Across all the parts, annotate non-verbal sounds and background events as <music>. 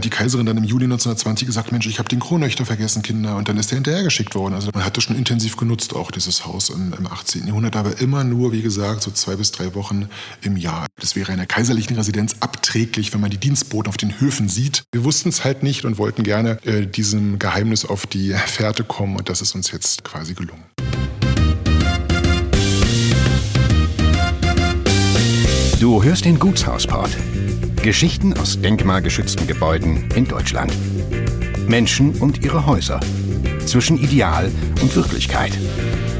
Hat die Kaiserin dann im Juli 1920 gesagt, Mensch, ich habe den Kronleuchter vergessen, Kinder. Und dann ist er hinterhergeschickt worden. Also man hat das schon intensiv genutzt, auch dieses Haus im, im 18. Jahrhundert, aber immer nur, wie gesagt, so zwei bis drei Wochen im Jahr. Das wäre einer kaiserlichen Residenz abträglich, wenn man die Dienstboten auf den Höfen sieht. Wir wussten es halt nicht und wollten gerne äh, diesem Geheimnis auf die Fährte kommen. Und das ist uns jetzt quasi gelungen. Du hörst den Gutshausport. Geschichten aus denkmalgeschützten Gebäuden in Deutschland. Menschen und ihre Häuser. Zwischen Ideal und Wirklichkeit.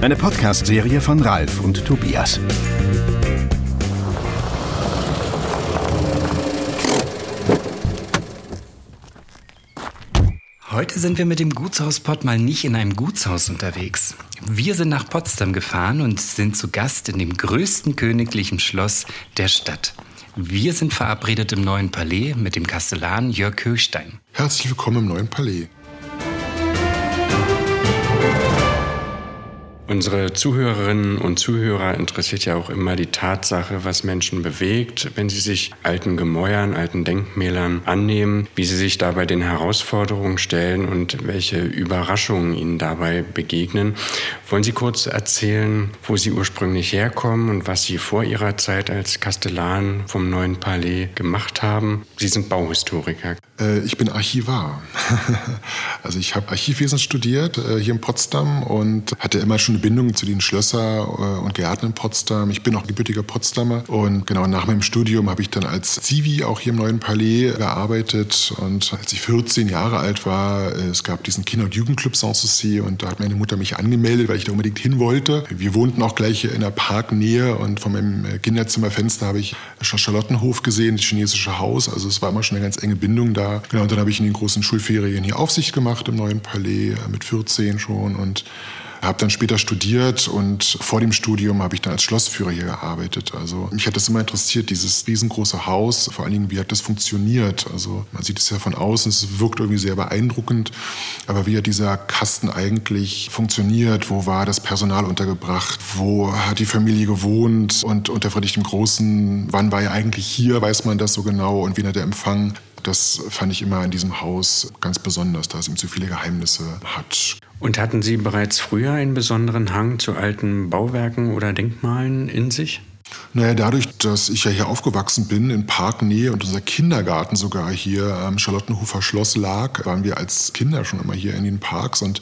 Eine Podcast-Serie von Ralf und Tobias. Heute sind wir mit dem Gutshauspott mal nicht in einem Gutshaus unterwegs. Wir sind nach Potsdam gefahren und sind zu Gast in dem größten königlichen Schloss der Stadt. Wir sind verabredet im neuen Palais mit dem Kastellan Jörg Höchstein. Herzlich willkommen im neuen Palais. Unsere Zuhörerinnen und Zuhörer interessiert ja auch immer die Tatsache, was Menschen bewegt, wenn sie sich alten Gemäuern, alten Denkmälern annehmen, wie sie sich dabei den Herausforderungen stellen und welche Überraschungen ihnen dabei begegnen. Wollen Sie kurz erzählen, wo Sie ursprünglich herkommen und was Sie vor Ihrer Zeit als Kastellan vom neuen Palais gemacht haben? Sie sind Bauhistoriker. Äh, ich bin Archivar. <laughs> also ich habe Archivwesen studiert äh, hier in Potsdam und hatte immer schon Bindung zu den Schlösser äh, und Gärten in Potsdam. Ich bin auch gebürtiger Potsdamer und genau nach meinem Studium habe ich dann als Zivi auch hier im neuen Palais gearbeitet und als ich 14 Jahre alt war, es gab diesen Kinder- und Jugendclub Sanssouci und da hat meine Mutter mich angemeldet, weil ich da unbedingt hin wollte. Wir wohnten auch gleich in der Parknähe und von meinem Kinderzimmerfenster habe ich Charlottenhof gesehen, das chinesische Haus. Also es war immer schon eine ganz enge Bindung da. Genau, und dann habe ich in den großen Schulferien hier Aufsicht gemacht im neuen Palais mit 14 schon und habe dann später studiert und vor dem Studium habe ich dann als Schlossführer hier gearbeitet. Also mich hat das immer interessiert, dieses riesengroße Haus, vor allen Dingen, wie hat das funktioniert. Also man sieht es ja von außen, es wirkt irgendwie sehr beeindruckend, aber wie hat dieser Kasten eigentlich funktioniert? Wo war das Personal untergebracht? Wo hat die Familie gewohnt? Und unter Friedrich dem Großen, wann war er eigentlich hier? Weiß man das so genau? Und wie hat der Empfang? Das fand ich immer in diesem Haus ganz besonders, da es eben so viele Geheimnisse hat. Und hatten Sie bereits früher einen besonderen Hang zu alten Bauwerken oder Denkmalen in sich? Naja, dadurch, dass ich ja hier aufgewachsen bin, in Parknähe und unser Kindergarten sogar hier am Charlottenhofer Schloss lag, waren wir als Kinder schon immer hier in den Parks und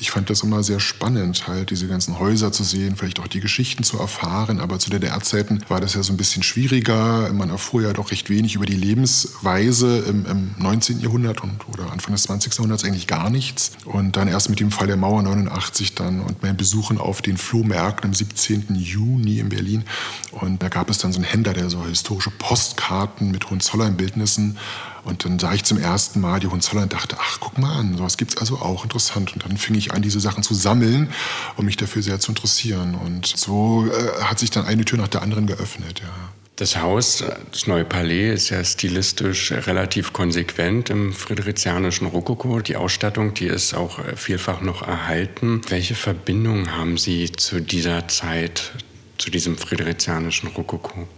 ich fand das immer sehr spannend, halt diese ganzen Häuser zu sehen, vielleicht auch die Geschichten zu erfahren. Aber zu DDR-Zeiten war das ja so ein bisschen schwieriger. Man erfuhr ja doch recht wenig über die Lebensweise im, im 19. Jahrhundert und, oder Anfang des 20. Jahrhunderts eigentlich gar nichts. Und dann erst mit dem Fall der Mauer 89 dann und meinen Besuchen auf den Flohmärkten am 17. Juni in Berlin. Und da gab es dann so einen Händler, der so historische Postkarten mit Hohenzollern-Bildnissen und dann sah ich zum ersten Mal die Hohenzollern und dachte, ach, guck mal an, sowas gibt es also auch, interessant. Und dann fing ich an, diese Sachen zu sammeln und mich dafür sehr zu interessieren. Und so äh, hat sich dann eine Tür nach der anderen geöffnet, ja. Das Haus, das neue Palais, ist ja stilistisch relativ konsequent im friedrichianischen Rokoko. Die Ausstattung, die ist auch vielfach noch erhalten. Welche Verbindung haben Sie zu dieser Zeit, zu diesem friedrichianischen Rokoko?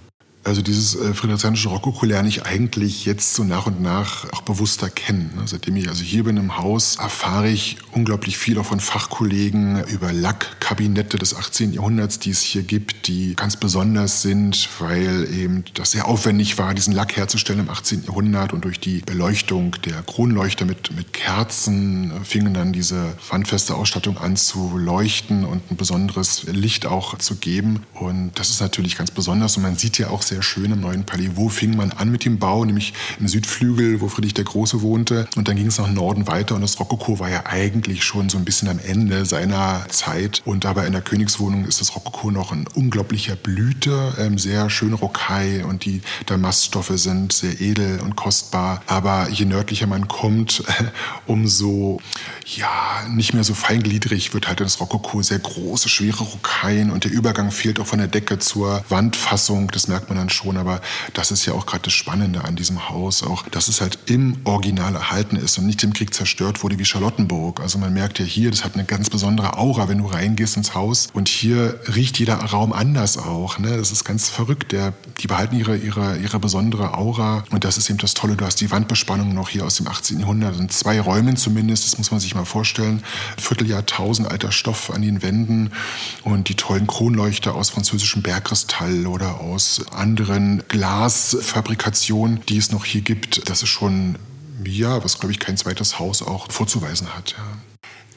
Also dieses äh, friedrichianische Rokoko lerne ich eigentlich jetzt so nach und nach auch bewusster kennen. Ne? Seitdem ich also hier bin im Haus, erfahre ich unglaublich viel auch von Fachkollegen über Lackkabinette des 18. Jahrhunderts, die es hier gibt, die ganz besonders sind, weil eben das sehr aufwendig war, diesen Lack herzustellen im 18. Jahrhundert und durch die Beleuchtung der Kronleuchter mit, mit Kerzen äh, fingen dann diese wandfeste Ausstattung an zu leuchten und ein besonderes Licht auch zu geben. Und das ist natürlich ganz besonders und man sieht ja auch sehr sehr schön im neuen Palais. Wo fing man an mit dem Bau? Nämlich im Südflügel, wo Friedrich der Große wohnte. Und dann ging es nach Norden weiter und das Rokoko war ja eigentlich schon so ein bisschen am Ende seiner Zeit. Und dabei in der Königswohnung ist das Rokoko noch ein unglaublicher Blüte, ähm, sehr schöne Rokai und die Damaststoffe sind sehr edel und kostbar. Aber je nördlicher man kommt, <laughs> umso ja, nicht mehr so feingliedrig wird halt das Rokoko. Sehr große, schwere Rokaien und der Übergang fehlt auch von der Decke zur Wandfassung. Das merkt man dann schon. Aber das ist ja auch gerade das Spannende an diesem Haus. Auch, dass es halt im Original erhalten ist und nicht im Krieg zerstört wurde wie Charlottenburg. Also man merkt ja hier, das hat eine ganz besondere Aura, wenn du reingehst ins Haus. Und hier riecht jeder Raum anders auch. Ne? Das ist ganz verrückt. Der, die behalten ihre, ihre, ihre besondere Aura. Und das ist eben das Tolle. Du hast die Wandbespannung noch hier aus dem 18. Jahrhundert. In zwei Räumen zumindest. Das muss man sich mal vorstellen. Vierteljahrtausend alter Stoff an den Wänden und die tollen Kronleuchter aus französischem Bergkristall oder aus anderen Glasfabrikationen, die es noch hier gibt. Das ist schon, ja, was glaube ich kein zweites Haus auch vorzuweisen hat. Ja.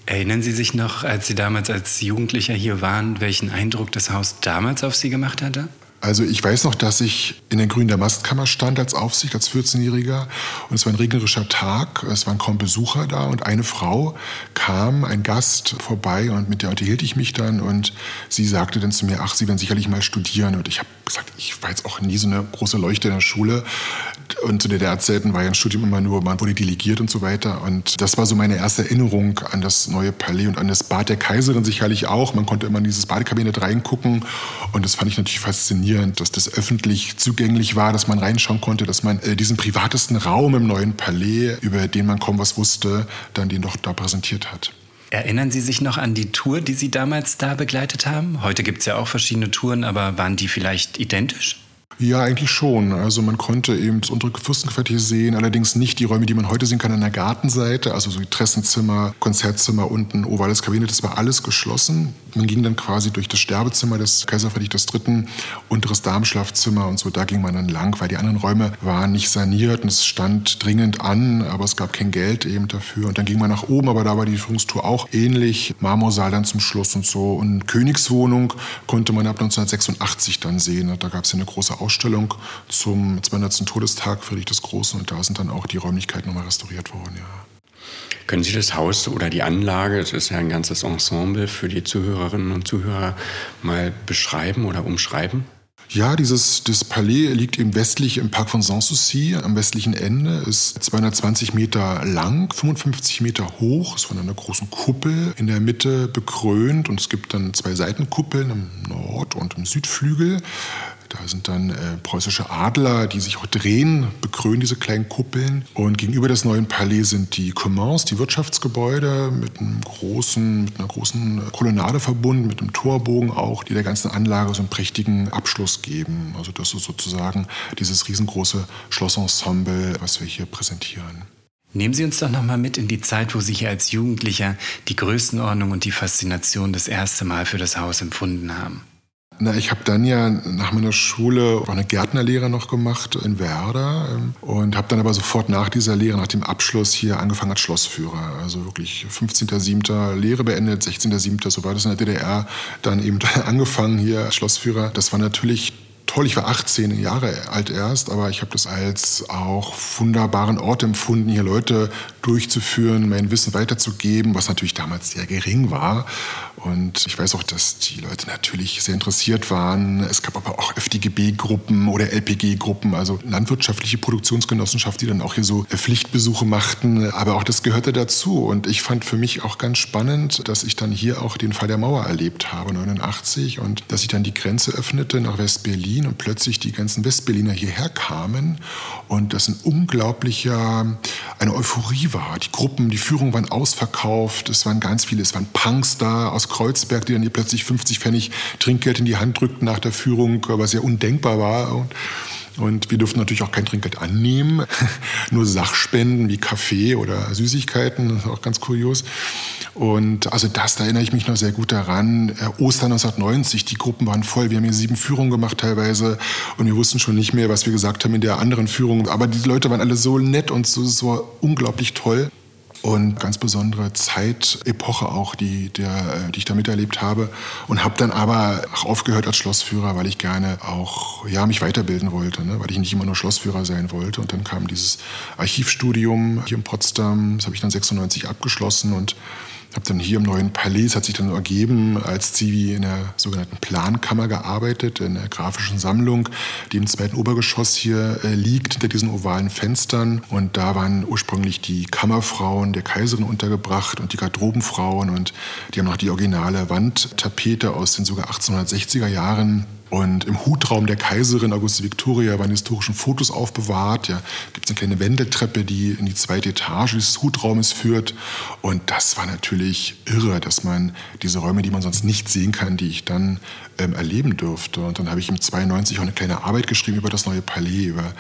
Erinnern Sie sich noch, als Sie damals als Jugendlicher hier waren, welchen Eindruck das Haus damals auf Sie gemacht hatte? Also ich weiß noch, dass ich in der Grün der Mastkammer stand als Aufsicht, als 14-Jähriger. Und es war ein regnerischer Tag, es waren kaum Besucher da. Und eine Frau kam, ein Gast, vorbei und mit der unterhielt ich mich dann. Und sie sagte dann zu mir, ach, Sie werden sicherlich mal studieren. Und ich habe gesagt, ich war jetzt auch nie so eine große Leuchte in der Schule. Und zu DDR-Zeiten war ja ein Studium immer nur, man wurde delegiert und so weiter. Und das war so meine erste Erinnerung an das neue Palais und an das Bad der Kaiserin sicherlich auch. Man konnte immer in dieses Badekabinett reingucken. Und das fand ich natürlich faszinierend, dass das öffentlich zugänglich war, dass man reinschauen konnte, dass man äh, diesen privatesten Raum im neuen Palais, über den man kaum was wusste, dann den doch da präsentiert hat. Erinnern Sie sich noch an die Tour, die Sie damals da begleitet haben? Heute gibt es ja auch verschiedene Touren, aber waren die vielleicht identisch? Ja, eigentlich schon. Also man konnte eben das untere Fürstenquartier sehen, allerdings nicht die Räume, die man heute sehen kann an der Gartenseite, also so Tressenzimmer, Konzertzimmer unten, ovales Kabinett, das war alles geschlossen. Man ging dann quasi durch das Sterbezimmer des Kaiser Friedrich III., unteres Darmschlafzimmer und so, da ging man dann lang, weil die anderen Räume waren nicht saniert und es stand dringend an, aber es gab kein Geld eben dafür. Und dann ging man nach oben, aber da war die Führungstour auch ähnlich. Marmorsaal dann zum Schluss und so. Und Königswohnung konnte man ab 1986 dann sehen. Da gab es ja eine große Ausstellung zum 200. Todestag Friedrich des Großen und da sind dann auch die Räumlichkeiten nochmal restauriert worden, ja. Können Sie das Haus oder die Anlage, das ist ja ein ganzes Ensemble für die Zuhörerinnen und Zuhörer, mal beschreiben oder umschreiben? Ja, dieses das Palais liegt eben westlich im Park von Sanssouci, am westlichen Ende, ist 220 Meter lang, 55 Meter hoch, ist von einer großen Kuppel in der Mitte bekrönt und es gibt dann zwei Seitenkuppeln im Nord- und im Südflügel. Da sind dann äh, preußische Adler, die sich auch drehen, bekrönen diese kleinen Kuppeln. Und gegenüber des neuen Palais sind die Commons, die Wirtschaftsgebäude mit, einem großen, mit einer großen Kolonnade verbunden, mit einem Torbogen auch, die der ganzen Anlage so einen prächtigen Abschluss geben. Also das ist sozusagen dieses riesengroße Schlossensemble, was wir hier präsentieren. Nehmen Sie uns doch noch mal mit in die Zeit, wo Sie hier als Jugendlicher die Größenordnung und die Faszination das erste Mal für das Haus empfunden haben. Na, ich habe dann ja nach meiner Schule eine Gärtnerlehre noch gemacht in Werder ähm, und habe dann aber sofort nach dieser Lehre, nach dem Abschluss hier angefangen als Schlossführer. Also wirklich 15.07. Lehre beendet, 16.07. so war das in der DDR, dann eben <laughs> angefangen hier als Schlossführer. Das war natürlich toll. Ich war 18 Jahre alt erst, aber ich habe das als auch wunderbaren Ort empfunden, hier Leute durchzuführen, mein Wissen weiterzugeben, was natürlich damals sehr gering war. Und ich weiß auch, dass die Leute natürlich sehr interessiert waren. Es gab aber auch FDGB-Gruppen oder LPG-Gruppen, also landwirtschaftliche Produktionsgenossenschaften, die dann auch hier so Pflichtbesuche machten. Aber auch das gehörte dazu. Und ich fand für mich auch ganz spannend, dass ich dann hier auch den Fall der Mauer erlebt habe, 89, und dass ich dann die Grenze öffnete nach West-Berlin und plötzlich die ganzen Westberliner hierher kamen und das ein unglaublicher, eine Euphorie war. Die Gruppen, die Führungen waren ausverkauft, es waren ganz viele, es waren Punks da aus Kreuzberg, die dann hier plötzlich 50 Pfennig Trinkgeld in die Hand drückten nach der Führung, was ja undenkbar war. Und und wir durften natürlich auch kein Trinkgeld annehmen, <laughs> nur Sachspenden wie Kaffee oder Süßigkeiten, das ist auch ganz kurios. Und also das, da erinnere ich mich noch sehr gut daran. Äh, Ostern 1990, die Gruppen waren voll. Wir haben hier sieben Führungen gemacht teilweise und wir wussten schon nicht mehr, was wir gesagt haben in der anderen Führung. Aber die Leute waren alle so nett und so, so unglaublich toll. Und ganz besondere Zeitepoche auch, die, der, die ich da miterlebt habe. Und habe dann aber auch aufgehört als Schlossführer, weil ich gerne auch ja, mich weiterbilden wollte, ne? weil ich nicht immer nur Schlossführer sein wollte. Und dann kam dieses Archivstudium hier in Potsdam, das habe ich dann 96 abgeschlossen und habe dann hier im neuen Palais, hat sich dann ergeben, als Zivi in der sogenannten Plankammer gearbeitet, in der grafischen Sammlung, die im zweiten Obergeschoss hier äh, liegt, hinter diesen ovalen Fenstern. Und da waren ursprünglich die Kammerfrauen der Kaiserin untergebracht und die Garderobenfrauen und die haben noch die originale Wandtapete aus den sogar 1860er Jahren und im Hutraum der Kaiserin Auguste Victoria waren historischen Fotos aufbewahrt. Ja, gibt es eine kleine Wendeltreppe, die in die zweite Etage des Hutraumes führt. Und das war natürlich irre, dass man diese Räume, die man sonst nicht sehen kann, die ich dann ähm, erleben durfte. Und dann habe ich im 92 auch eine kleine Arbeit geschrieben über das neue Palais, über,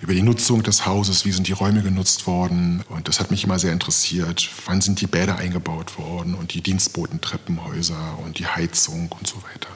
über die Nutzung des Hauses, wie sind die Räume genutzt worden. Und das hat mich immer sehr interessiert. Wann sind die Bäder eingebaut worden und die Dienstbotentreppenhäuser und die Heizung und so weiter.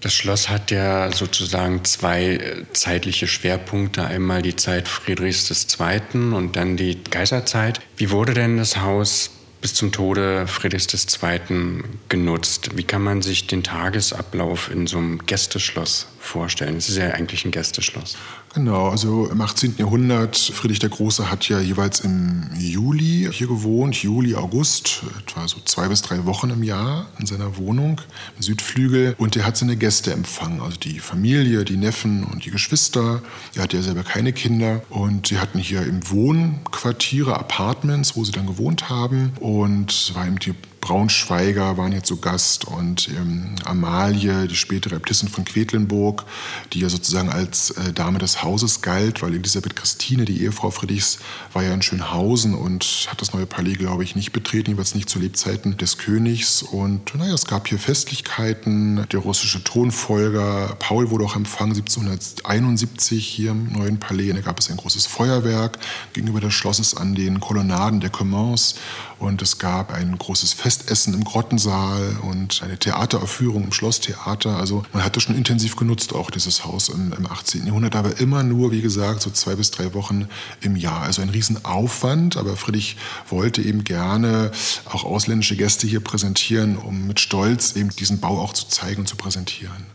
Das Schloss hat ja sozusagen zwei äh, zeitliche Schwerpunkte. Einmal die Zeit Friedrichs II. und dann die Kaiserzeit. Wie wurde denn das Haus bis zum Tode Friedrichs II. genutzt? Wie kann man sich den Tagesablauf in so einem Gästeschloss vorstellen? Es ist ja eigentlich ein Gästeschloss. Genau, also im 18. Jahrhundert, Friedrich der Große hat ja jeweils im Juli hier gewohnt, Juli, August, etwa so zwei bis drei Wochen im Jahr in seiner Wohnung im Südflügel. Und er hat seine Gäste empfangen, also die Familie, die Neffen und die Geschwister. Er hatte ja selber keine Kinder und sie hatten hier im Wohnquartiere, Apartments, wo sie dann gewohnt haben. Und war eben die Braunschweiger waren jetzt zu Gast und ähm, Amalie, die spätere Äbtissin von Quedlinburg, die ja sozusagen als äh, Dame des Hauses galt, weil Elisabeth Christine, die Ehefrau Friedrichs, war ja in Schönhausen und hat das neue Palais, glaube ich, nicht betreten, jeweils nicht zu Lebzeiten des Königs. Und naja, es gab hier Festlichkeiten. Der russische Thronfolger Paul wurde auch empfangen 1771 hier im neuen Palais. Da gab es ein großes Feuerwerk gegenüber des Schlosses an den Kolonnaden der Commons. Und es gab ein großes Festessen im Grottensaal und eine Theateraufführung im Schlosstheater. Also man hatte schon intensiv genutzt, auch dieses Haus im, im 18. Jahrhundert, aber immer nur, wie gesagt, so zwei bis drei Wochen im Jahr. Also ein Riesenaufwand, aber Friedrich wollte eben gerne auch ausländische Gäste hier präsentieren, um mit Stolz eben diesen Bau auch zu zeigen und zu präsentieren.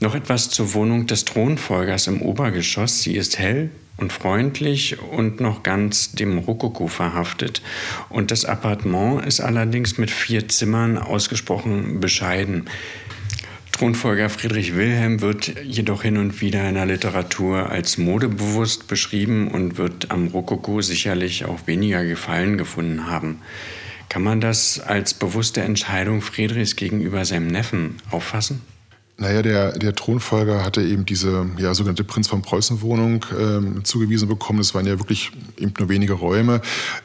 Noch etwas zur Wohnung des Thronfolgers im Obergeschoss. Sie ist hell, und freundlich und noch ganz dem Rokoko verhaftet. Und das Appartement ist allerdings mit vier Zimmern ausgesprochen bescheiden. Thronfolger Friedrich Wilhelm wird jedoch hin und wieder in der Literatur als modebewusst beschrieben und wird am Rokoko sicherlich auch weniger Gefallen gefunden haben. Kann man das als bewusste Entscheidung Friedrichs gegenüber seinem Neffen auffassen? Naja, der, der Thronfolger hatte eben diese ja, sogenannte Prinz von Preußen-Wohnung ähm, zugewiesen bekommen. Das waren ja wirklich eben nur wenige Räume.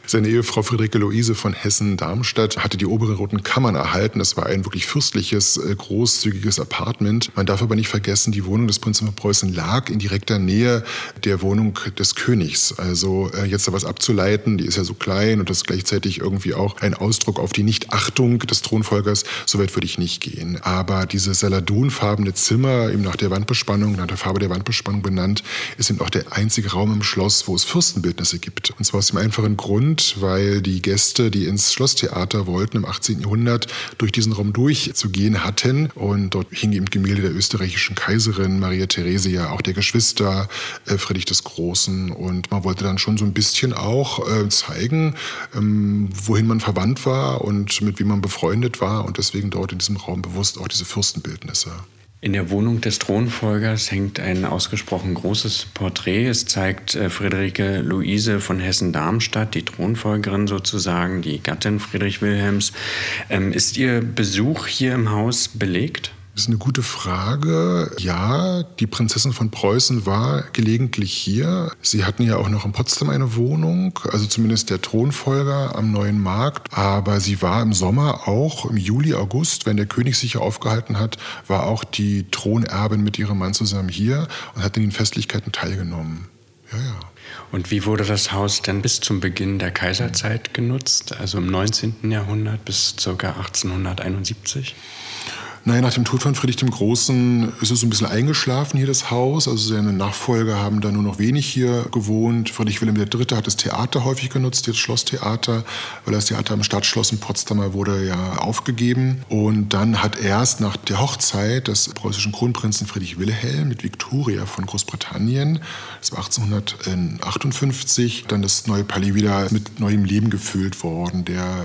Seine Ehefrau Friederike Luise von Hessen-Darmstadt hatte die oberen roten Kammern erhalten. Das war ein wirklich fürstliches, äh, großzügiges Apartment. Man darf aber nicht vergessen, die Wohnung des Prinzen von Preußen lag in direkter Nähe der Wohnung des Königs. Also äh, jetzt da was abzuleiten, die ist ja so klein und das ist gleichzeitig irgendwie auch ein Ausdruck auf die Nichtachtung des Thronfolgers. So weit würde ich nicht gehen. Aber diese Saladon farbene Zimmer, eben nach der Wandbespannung, nach der Farbe der Wandbespannung benannt, ist eben auch der einzige Raum im Schloss, wo es Fürstenbildnisse gibt. Und zwar aus dem einfachen Grund, weil die Gäste, die ins Schlosstheater wollten im 18. Jahrhundert, durch diesen Raum durchzugehen hatten. Und dort hingen eben Gemälde der österreichischen Kaiserin Maria Theresia, auch der Geschwister äh, Friedrich des Großen. Und man wollte dann schon so ein bisschen auch äh, zeigen, ähm, wohin man verwandt war und mit wem man befreundet war. Und deswegen dort in diesem Raum bewusst auch diese Fürstenbildnisse. In der Wohnung des Thronfolgers hängt ein ausgesprochen großes Porträt. Es zeigt äh, Friederike Luise von Hessen-Darmstadt, die Thronfolgerin sozusagen, die Gattin Friedrich Wilhelms. Ähm, ist Ihr Besuch hier im Haus belegt? Das ist eine gute Frage. Ja, die Prinzessin von Preußen war gelegentlich hier. Sie hatten ja auch noch in Potsdam eine Wohnung, also zumindest der Thronfolger am Neuen Markt. Aber sie war im Sommer auch im Juli, August, wenn der König sich hier aufgehalten hat, war auch die Thronerbin mit ihrem Mann zusammen hier und hat in den Festlichkeiten teilgenommen. Ja, ja. Und wie wurde das Haus denn bis zum Beginn der Kaiserzeit genutzt, also im 19. Jahrhundert bis ca. 1871? Naja, nach dem Tod von Friedrich dem Großen ist es so ein bisschen eingeschlafen hier das Haus. Also seine Nachfolger haben da nur noch wenig hier gewohnt. Friedrich Wilhelm III. hat das Theater häufig genutzt, das Schlosstheater, weil das Theater am Stadtschloss in Potsdamer wurde ja aufgegeben. Und dann hat erst nach der Hochzeit des preußischen Kronprinzen Friedrich Wilhelm mit Victoria von Großbritannien, das war 1858, dann das neue Palais wieder mit neuem Leben gefüllt worden. Der äh,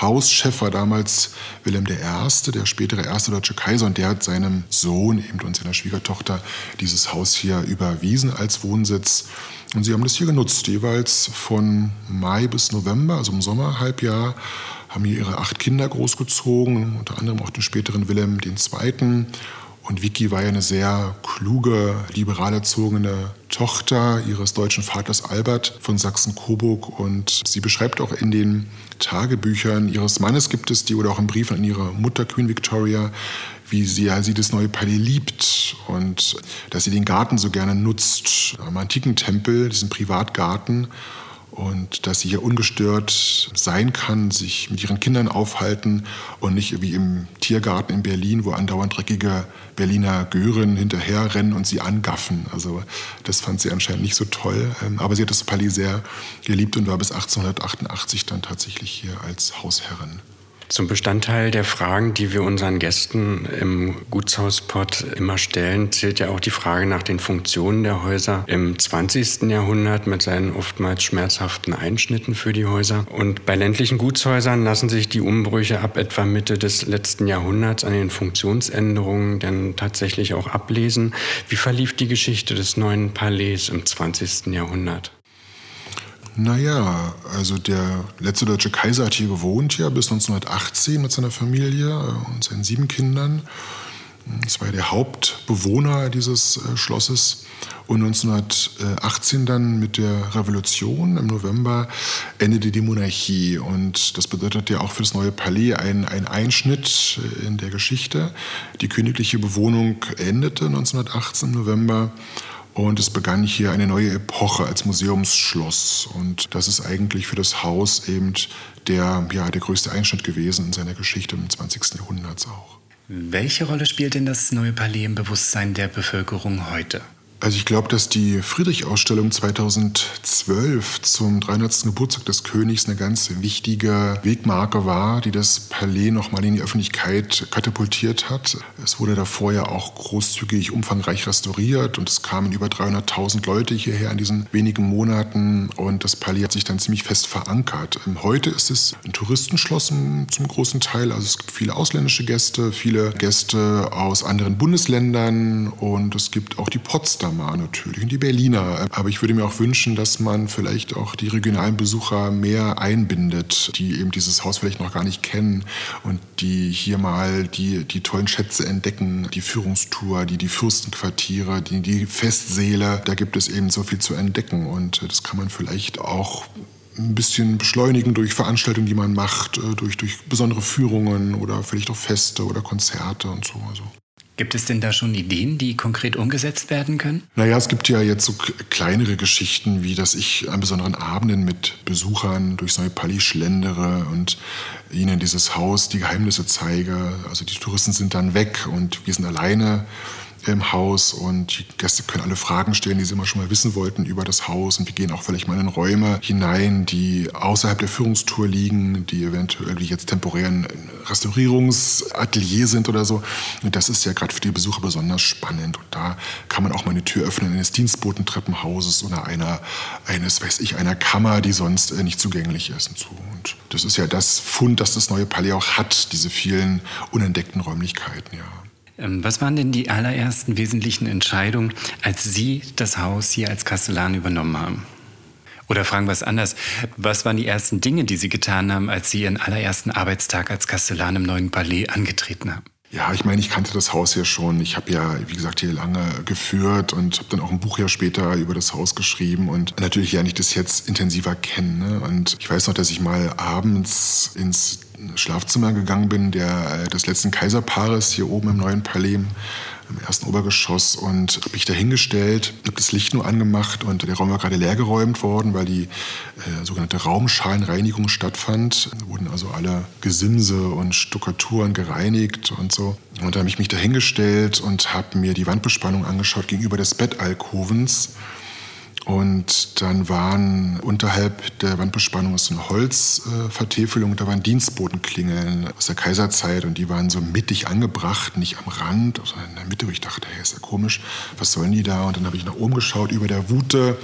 Hauschef war damals Wilhelm I., der spätere erste deutsche Kaiser, und der hat seinem Sohn eben und seiner Schwiegertochter dieses Haus hier überwiesen als Wohnsitz. Und sie haben das hier genutzt, jeweils von Mai bis November, also im Sommerhalbjahr, haben hier ihre acht Kinder großgezogen, unter anderem auch den späteren Wilhelm II. Und Vicky war ja eine sehr kluge, liberal erzogene Tochter ihres deutschen Vaters Albert von Sachsen-Coburg. Und sie beschreibt auch in den Tagebüchern ihres Mannes gibt es die oder auch im Brief an ihre Mutter Queen Victoria, wie sehr sie das neue Palais liebt und dass sie den Garten so gerne nutzt, am antiken Tempel, diesen Privatgarten und dass sie hier ungestört sein kann, sich mit ihren Kindern aufhalten und nicht wie im Tiergarten in Berlin, wo andauernd dreckige Berliner Gören hinterherrennen und sie angaffen. Also das fand sie anscheinend nicht so toll. Ähm, aber sie hat das Palais sehr geliebt und war bis 1888 dann tatsächlich hier als Hausherrin. Zum Bestandteil der Fragen, die wir unseren Gästen im Gutshauspot immer stellen, zählt ja auch die Frage nach den Funktionen der Häuser im 20. Jahrhundert mit seinen oftmals schmerzhaften Einschnitten für die Häuser. Und bei ländlichen Gutshäusern lassen sich die Umbrüche ab etwa Mitte des letzten Jahrhunderts an den Funktionsänderungen dann tatsächlich auch ablesen. Wie verlief die Geschichte des neuen Palais im 20. Jahrhundert? Naja, also der letzte deutsche Kaiser hat hier gewohnt, ja, bis 1918 mit seiner Familie und seinen sieben Kindern. Das war ja der Hauptbewohner dieses äh, Schlosses. Und 1918 dann mit der Revolution im November endete die Monarchie. Und das bedeutet ja auch für das neue Palais ein, ein Einschnitt äh, in der Geschichte. Die königliche Bewohnung endete 1918 im November. Und es begann hier eine neue Epoche als Museumsschloss. Und das ist eigentlich für das Haus eben der, ja, der größte Einschnitt gewesen in seiner Geschichte im 20. Jahrhundert auch. Welche Rolle spielt denn das neue Palais im Bewusstsein der Bevölkerung heute? Also ich glaube, dass die Friedrich-Ausstellung 2012 zum 300. Geburtstag des Königs eine ganz wichtige Wegmarke war, die das Palais nochmal in die Öffentlichkeit katapultiert hat. Es wurde davor ja auch großzügig, umfangreich restauriert und es kamen über 300.000 Leute hierher in diesen wenigen Monaten und das Palais hat sich dann ziemlich fest verankert. Ähm, heute ist es ein Touristenschloss zum großen Teil, also es gibt viele ausländische Gäste, viele Gäste aus anderen Bundesländern und es gibt auch die Potsdam Potsdamer natürlich und die Berliner. Aber ich würde mir auch wünschen, dass man vielleicht auch die regionalen Besucher mehr einbindet, die eben dieses Haus vielleicht noch gar nicht kennen und die hier mal die, die tollen Schätze entdecken, die Führungstour, die, die Fürstenquartiere, die, die Festsäle. Da gibt es eben so viel zu entdecken und das kann man vielleicht auch ein bisschen beschleunigen durch Veranstaltungen, die man macht, äh, durch, durch besondere Führungen oder vielleicht auch Feste oder Konzerte und so. Also. Gibt es denn da schon Ideen, die konkret umgesetzt werden können? Naja, es gibt ja jetzt so kleinere Geschichten, wie dass ich an besonderen Abenden mit Besuchern durchs Neue Palais schlendere und ihnen dieses Haus die Geheimnisse zeige. Also die Touristen sind dann weg und wir sind alleine im Haus und die Gäste können alle Fragen stellen, die sie immer schon mal wissen wollten über das Haus und wir gehen auch vielleicht mal in Räume hinein, die außerhalb der Führungstour liegen, die eventuell jetzt temporär ein Restaurierungsatelier sind oder so. Und das ist ja gerade für die Besucher besonders spannend und da kann man auch mal eine Tür öffnen eines Dienstbotentreppenhauses oder einer, eines, weiß ich, einer Kammer, die sonst äh, nicht zugänglich ist und so. Und das ist ja das Fund, das das neue Palais auch hat, diese vielen unentdeckten Räumlichkeiten, ja. Ähm, was waren denn die allerersten wesentlichen Entscheidungen, als Sie das Haus hier als Kastellan übernommen haben? Oder fragen wir es anders. Was waren die ersten Dinge, die Sie getan haben, als Sie Ihren allerersten Arbeitstag als Kastellan im neuen Palais angetreten haben? Ja, ich meine, ich kannte das Haus ja schon. Ich habe ja, wie gesagt, hier lange geführt und habe dann auch ein Buch ja später über das Haus geschrieben und natürlich lerne ich das jetzt intensiver kennen. Ne? Und ich weiß noch, dass ich mal abends ins Schlafzimmer gegangen bin, der, äh, des letzten Kaiserpaares hier oben im neuen Palais im ersten Obergeschoss und habe mich dahingestellt, habe das Licht nur angemacht und der Raum war gerade leergeräumt worden, weil die äh, sogenannte Raumschalenreinigung stattfand. Da wurden also alle Gesimse und Stuckaturen gereinigt und so. Und da habe ich mich dahingestellt und habe mir die Wandbespannung angeschaut gegenüber des Bettalkovens. Und dann waren unterhalb der Wandbespannung so eine Holzvertäfelung, äh, da waren Dienstbotenklingeln aus der Kaiserzeit und die waren so mittig angebracht, nicht am Rand, sondern in der Mitte, wo ich dachte, hey, ist ja komisch, was sollen die da? Und dann habe ich nach oben geschaut, über der Wute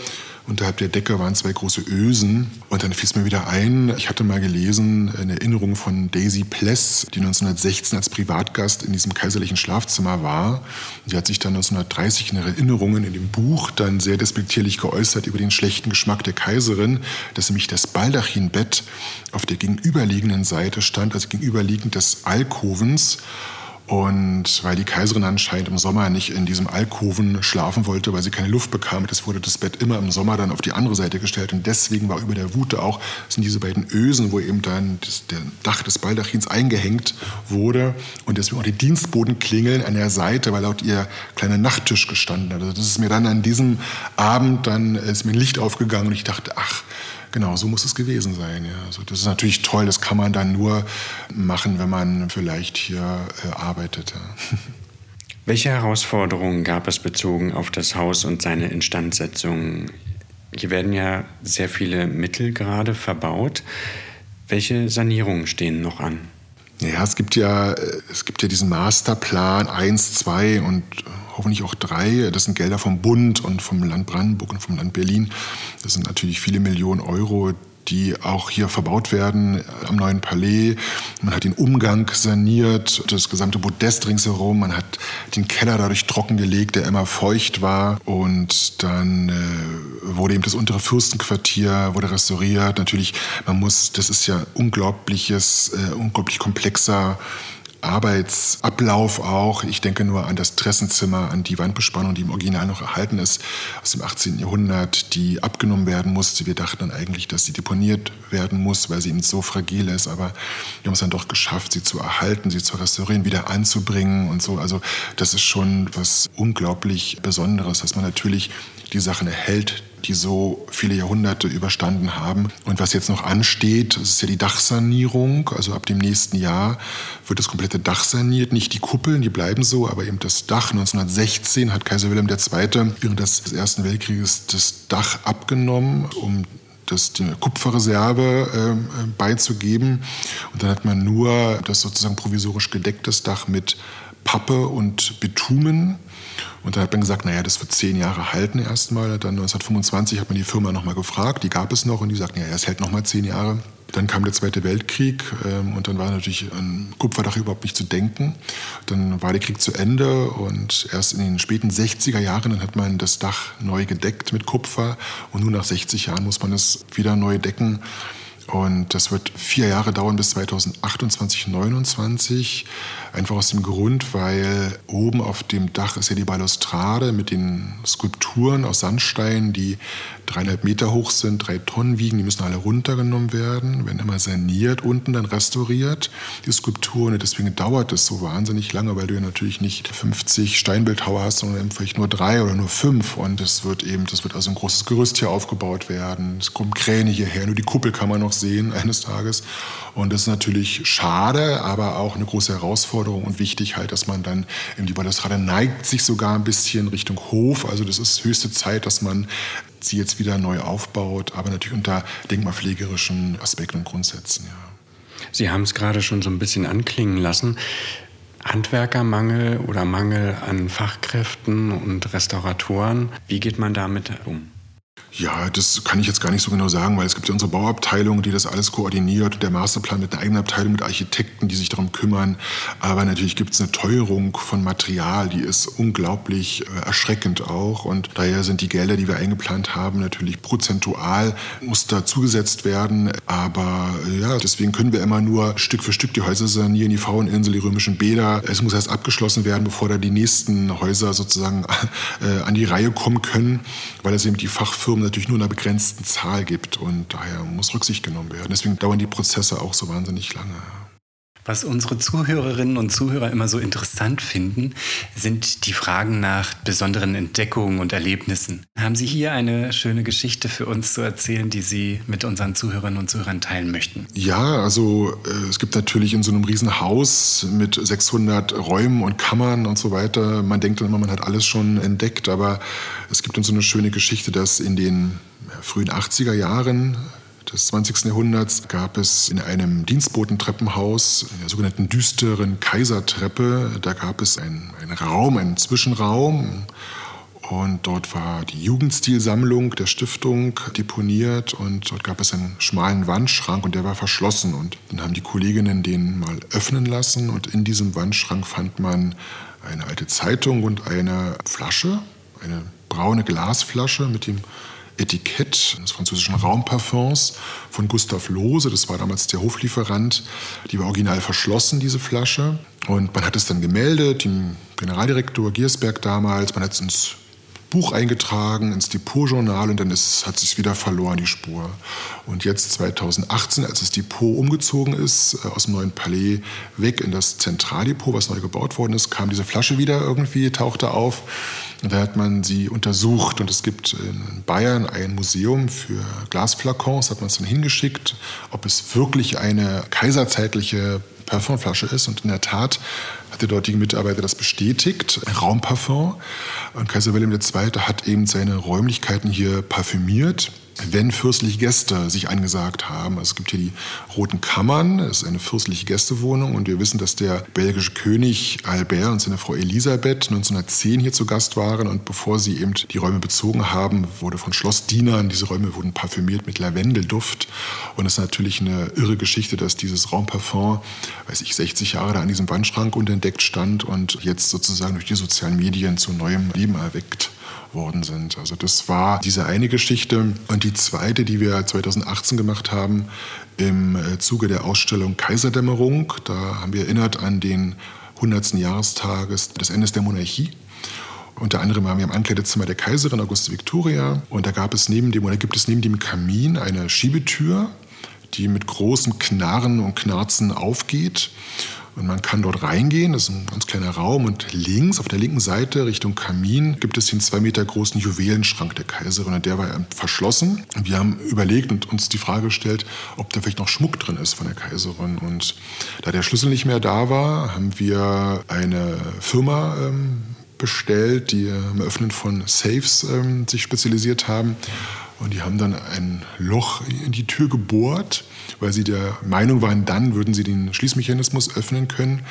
Unterhalb der Decke waren zwei große Ösen. Und dann fiel es mir wieder ein, ich hatte mal gelesen, eine Erinnerung von Daisy Pless, die 1916 als Privatgast in diesem kaiserlichen Schlafzimmer war. Die hat sich dann 1930 in Erinnerungen in dem Buch dann sehr despektierlich geäußert über den schlechten Geschmack der Kaiserin, dass nämlich das Baldachinbett auf der gegenüberliegenden Seite stand, also gegenüberliegend des Alkovens. Und weil die Kaiserin anscheinend im Sommer nicht in diesem Alkoven schlafen wollte, weil sie keine Luft bekam, das wurde das Bett immer im Sommer dann auf die andere Seite gestellt. Und deswegen war über der Wute auch, sind diese beiden Ösen, wo eben dann das, der Dach des Baldachins eingehängt wurde. Und deswegen auch die Dienstbodenklingeln an der Seite, weil laut ihr kleiner Nachttisch gestanden hat. Also das ist mir dann an diesem Abend, dann ist mir ein Licht aufgegangen und ich dachte, ach, Genau, so muss es gewesen sein. Ja. Also das ist natürlich toll, das kann man dann nur machen, wenn man vielleicht hier äh, arbeitet. Ja. <laughs> Welche Herausforderungen gab es bezogen auf das Haus und seine Instandsetzung? Hier werden ja sehr viele Mittel gerade verbaut. Welche Sanierungen stehen noch an? Ja, es gibt ja, äh, es gibt ja diesen Masterplan 1, 2 und hoffentlich auch drei. Das sind Gelder vom Bund und vom Land Brandenburg und vom Land Berlin. Das sind natürlich viele Millionen Euro, die auch hier verbaut werden am neuen Palais. Man hat den Umgang saniert, das gesamte Podest ringsherum. Man hat den Keller dadurch trockengelegt, der immer feucht war. Und dann äh, wurde eben das untere Fürstenquartier wurde restauriert. Natürlich, man muss, das ist ja unglaubliches, äh, unglaublich komplexer Arbeitsablauf auch. Ich denke nur an das Dressenzimmer, an die Wandbespannung, die im Original noch erhalten ist aus dem 18. Jahrhundert, die abgenommen werden musste. Wir dachten dann eigentlich, dass sie deponiert werden muss, weil sie eben so fragil ist. Aber wir haben es dann doch geschafft, sie zu erhalten, sie zu restaurieren, wieder anzubringen und so. Also das ist schon was unglaublich Besonderes, dass man natürlich die Sachen erhält, die so viele Jahrhunderte überstanden haben. Und was jetzt noch ansteht, das ist ja die Dachsanierung. Also ab dem nächsten Jahr wird das komplette Dach saniert. Nicht die Kuppeln, die bleiben so, aber eben das Dach. 1916 hat Kaiser Wilhelm II. während des Ersten Weltkrieges das Dach abgenommen, um das, die Kupferreserve äh, beizugeben. Und dann hat man nur das sozusagen provisorisch gedecktes Dach mit Pappe und Bitumen und dann hat man gesagt, naja, das wird zehn Jahre halten erstmal. Dann 1925 hat man die Firma nochmal gefragt, die gab es noch und die sagten, ja, es hält nochmal zehn Jahre. Dann kam der Zweite Weltkrieg ähm, und dann war natürlich ein Kupferdach überhaupt nicht zu denken. Dann war der Krieg zu Ende und erst in den späten 60er Jahren dann hat man das Dach neu gedeckt mit Kupfer und nur nach 60 Jahren muss man es wieder neu decken. Und das wird vier Jahre dauern bis 2028, 2029. Einfach aus dem Grund, weil oben auf dem Dach ist ja die Balustrade mit den Skulpturen aus Sandstein, die dreieinhalb Meter hoch sind, drei Tonnen wiegen. Die müssen alle runtergenommen werden, werden immer saniert, unten dann restauriert, die Skulpturen. Deswegen dauert es so wahnsinnig lange, weil du ja natürlich nicht 50 Steinbildhauer hast, sondern vielleicht nur drei oder nur fünf. Und es wird eben, das wird also ein großes Gerüst hier aufgebaut werden. Es kommen Kräne hierher, nur die Kuppel kann man noch sehen eines Tages. Und das ist natürlich schade, aber auch eine große Herausforderung und wichtig halt, dass man dann eben die Balustrade neigt sich sogar ein bisschen Richtung Hof. Also das ist höchste Zeit, dass man sie jetzt wieder neu aufbaut, aber natürlich unter denkmalpflegerischen Aspekten und Grundsätzen. Ja. Sie haben es gerade schon so ein bisschen anklingen lassen. Handwerkermangel oder Mangel an Fachkräften und Restauratoren, wie geht man damit um? Ja, das kann ich jetzt gar nicht so genau sagen, weil es gibt ja unsere Bauabteilung, die das alles koordiniert, der Masterplan mit einer eigenen Abteilung mit Architekten, die sich darum kümmern. Aber natürlich gibt es eine Teuerung von Material, die ist unglaublich äh, erschreckend auch. Und daher sind die Gelder, die wir eingeplant haben, natürlich prozentual, muss da zugesetzt werden. Aber äh, ja, deswegen können wir immer nur Stück für Stück die Häuser sanieren, die Fraueninsel, die römischen Bäder. Es muss erst abgeschlossen werden, bevor da die nächsten Häuser sozusagen <laughs> äh, an die Reihe kommen können, weil es eben die Fachfirmen Firmen natürlich nur in einer begrenzten Zahl gibt und daher muss Rücksicht genommen werden. Deswegen dauern die Prozesse auch so wahnsinnig lange. Was unsere Zuhörerinnen und Zuhörer immer so interessant finden, sind die Fragen nach besonderen Entdeckungen und Erlebnissen. Haben Sie hier eine schöne Geschichte für uns zu erzählen, die Sie mit unseren Zuhörerinnen und Zuhörern teilen möchten? Ja, also äh, es gibt natürlich in so einem Riesenhaus mit 600 Räumen und Kammern und so weiter, man denkt dann immer, man hat alles schon entdeckt, aber es gibt dann so eine schöne Geschichte, dass in den frühen 80er Jahren des 20. Jahrhunderts gab es in einem Dienstbotentreppenhaus, in der sogenannten düsteren Kaisertreppe, da gab es einen, einen Raum, einen Zwischenraum. Und dort war die Jugendstilsammlung der Stiftung deponiert und dort gab es einen schmalen Wandschrank und der war verschlossen. Und dann haben die Kolleginnen den mal öffnen lassen und in diesem Wandschrank fand man eine alte Zeitung und eine Flasche, eine braune Glasflasche mit dem Etikett des französischen Raumparfums von Gustav Lohse. Das war damals der Hoflieferant. Die war original verschlossen, diese Flasche. Und man hat es dann gemeldet, dem Generaldirektor Giersberg damals. Man hat es ins Buch eingetragen, ins Depotjournal und dann ist, hat sich wieder verloren, die Spur. Und jetzt 2018, als das Depot umgezogen ist, äh, aus dem neuen Palais weg in das Zentraldepot, was neu gebaut worden ist, kam diese Flasche wieder irgendwie, tauchte auf. Da hat man sie untersucht und es gibt in Bayern ein Museum für Glasflakons, hat man es dann hingeschickt, ob es wirklich eine kaiserzeitliche Parfumflasche ist. Und in der Tat hat der dortige Mitarbeiter das bestätigt, Raumparfum. Und Kaiser Wilhelm II. hat eben seine Räumlichkeiten hier parfümiert wenn fürstliche Gäste sich angesagt haben. Also es gibt hier die Roten Kammern, das ist eine fürstliche Gästewohnung und wir wissen, dass der belgische König Albert und seine Frau Elisabeth 1910 hier zu Gast waren und bevor sie eben die Räume bezogen haben, wurde von Schlossdienern, diese Räume wurden parfümiert mit Lavendelduft und es ist natürlich eine irre Geschichte, dass dieses Raumparfum, weiß ich, 60 Jahre da an diesem Wandschrank unentdeckt stand und jetzt sozusagen durch die sozialen Medien zu neuem Leben erweckt worden sind. Also das war diese eine Geschichte. Und die zweite, die wir 2018 gemacht haben, im äh, Zuge der Ausstellung Kaiserdämmerung, da haben wir erinnert an den 100. Jahrestag des Endes der Monarchie. Unter anderem waren wir im Ankleidezimmer der Kaiserin Auguste Victoria und da gab es neben dem oder gibt es neben dem Kamin eine Schiebetür, die mit großem Knarren und Knarzen aufgeht. Und man kann dort reingehen, das ist ein ganz kleiner Raum. Und links, auf der linken Seite Richtung Kamin, gibt es den zwei Meter großen Juwelenschrank der Kaiserin. Und der war verschlossen. Wir haben überlegt und uns die Frage gestellt, ob da vielleicht noch Schmuck drin ist von der Kaiserin. Und da der Schlüssel nicht mehr da war, haben wir eine Firma ähm, bestellt, die am Öffnen von Safes ähm, sich spezialisiert haben. Und die haben dann ein Loch in die Tür gebohrt, weil sie der Meinung waren, dann würden sie den Schließmechanismus öffnen können.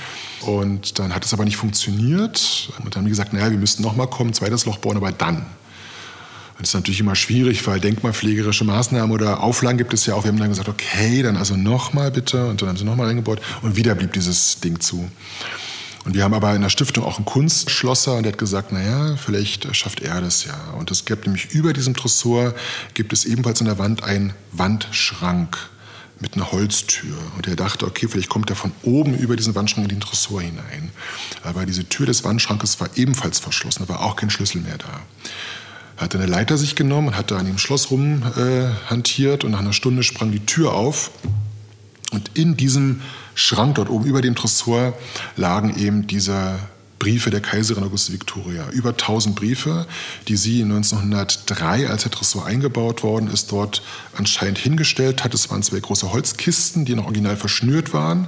Und dann hat es aber nicht funktioniert. Und dann haben die gesagt, naja, wir müssten nochmal kommen, zweites Loch bohren, aber dann. Das ist natürlich immer schwierig, weil denkmalpflegerische Maßnahmen oder Auflagen gibt es ja auch. Wir haben dann gesagt, okay, dann also nochmal bitte. Und dann haben sie nochmal reingebohrt. Und wieder blieb dieses Ding zu. Und wir haben aber in der Stiftung auch einen Kunstschlosser und der hat gesagt, naja, vielleicht schafft er das ja. Und es gibt nämlich über diesem Tresor gibt es ebenfalls an der Wand einen Wandschrank mit einer Holztür. Und er dachte, okay, vielleicht kommt er von oben über diesen Wandschrank in den Tresor hinein. Aber diese Tür des Wandschrankes war ebenfalls verschlossen, da war auch kein Schlüssel mehr da. Er hat eine Leiter sich genommen und hat da an dem Schloss rumhantiert äh, und nach einer Stunde sprang die Tür auf. Und in diesem Schrank dort oben über dem Tresor lagen eben diese Briefe der Kaiserin Auguste Victoria. Über 1000 Briefe, die sie 1903, als der Tresor eingebaut worden ist, dort anscheinend hingestellt hat. Es waren zwei große Holzkisten, die noch original verschnürt waren.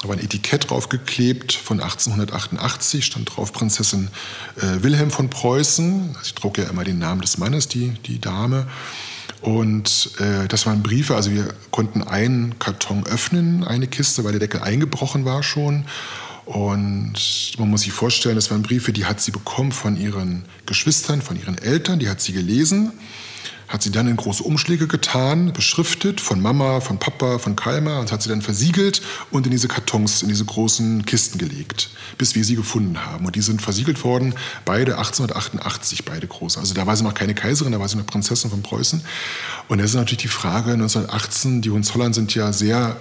Da war ein Etikett draufgeklebt von 1888, stand drauf Prinzessin äh, Wilhelm von Preußen. Ich drucke ja immer den Namen des Mannes, die, die Dame. Und äh, das waren Briefe, also wir konnten einen Karton öffnen, eine Kiste, weil der Deckel eingebrochen war schon. Und man muss sich vorstellen, das waren Briefe, die hat sie bekommen von ihren Geschwistern, von ihren Eltern, die hat sie gelesen hat sie dann in große Umschläge getan, beschriftet von Mama, von Papa, von Kalmar und hat sie dann versiegelt und in diese Kartons, in diese großen Kisten gelegt, bis wir sie gefunden haben. Und die sind versiegelt worden, beide 1888, beide große. Also da war sie noch keine Kaiserin, da war sie eine Prinzessin von Preußen. Und das ist natürlich die Frage, 1918, die Hohenzollern sind ja sehr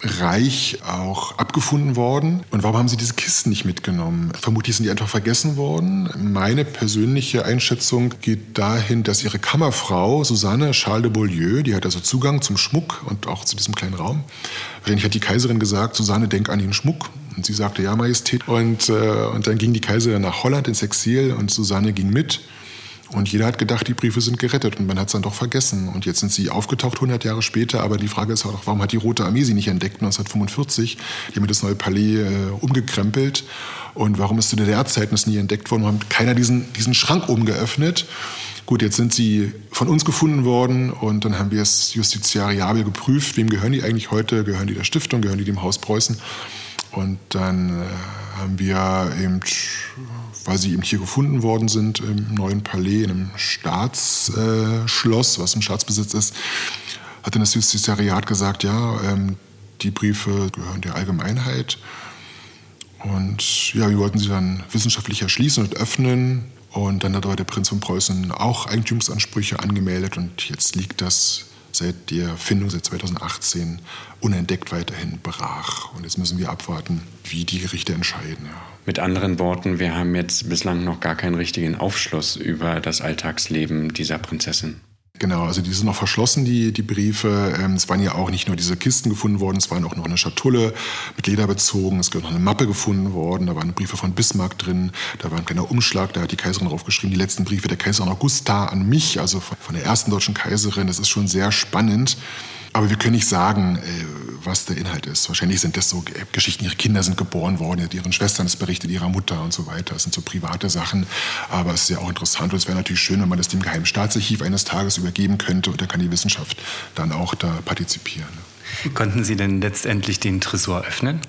Reich auch abgefunden worden. Und warum haben sie diese Kisten nicht mitgenommen? Vermutlich sind die einfach vergessen worden. Meine persönliche Einschätzung geht dahin, dass ihre Kammerfrau Susanne Charles de Beaulieu, die hat also Zugang zum Schmuck und auch zu diesem kleinen Raum. Wahrscheinlich hat die Kaiserin gesagt, Susanne, denk an den Schmuck. Und sie sagte, ja, Majestät. Und, äh, und dann ging die Kaiserin nach Holland ins Exil und Susanne ging mit. Und jeder hat gedacht, die Briefe sind gerettet und man hat es dann doch vergessen. Und jetzt sind sie aufgetaucht 100 Jahre später. Aber die Frage ist auch, warum hat die Rote Armee sie nicht entdeckt 1945? Die haben das neue Palais äh, umgekrempelt. Und warum ist zu DDR-Zeiten das nie entdeckt worden? Warum hat keiner diesen, diesen Schrank oben geöffnet? Gut, jetzt sind sie von uns gefunden worden und dann haben wir es justiziariabel geprüft. Wem gehören die eigentlich heute? Gehören die der Stiftung? Gehören die dem Haus Preußen? Und dann äh, haben wir eben weil sie eben hier gefunden worden sind im neuen Palais, in einem Staatsschloss, äh, was im Staatsbesitz ist, hat dann das Justizariat gesagt, ja, ähm, die Briefe gehören der Allgemeinheit. Und ja, wir wollten sie dann wissenschaftlich erschließen und öffnen. Und dann hat aber der Prinz von Preußen auch Eigentumsansprüche angemeldet und jetzt liegt das seit der Findung seit 2018 unentdeckt weiterhin brach. Und jetzt müssen wir abwarten, wie die Gerichte entscheiden. Ja. Mit anderen Worten, wir haben jetzt bislang noch gar keinen richtigen Aufschluss über das Alltagsleben dieser Prinzessin. Genau, also die sind noch verschlossen, die, die Briefe. Ähm, es waren ja auch nicht nur diese Kisten gefunden worden, es waren auch noch eine Schatulle mit Leder bezogen. Es gibt noch eine Mappe gefunden worden, da waren Briefe von Bismarck drin, da war ein kleiner Umschlag, da hat die Kaiserin draufgeschrieben, die letzten Briefe der Kaiserin Augusta an mich, also von der ersten deutschen Kaiserin. Das ist schon sehr spannend. Aber wir können nicht sagen, äh, was der Inhalt ist. Wahrscheinlich sind das so Geschichten, ihre Kinder sind geboren worden, ihren Schwestern ist berichtet, ihrer Mutter und so weiter. Das sind so private Sachen. Aber es ist ja auch interessant und es wäre natürlich schön, wenn man das dem Geheimen Staatsarchiv eines Tages übergeben könnte und da kann die Wissenschaft dann auch da partizipieren. Konnten Sie denn letztendlich den Tresor öffnen?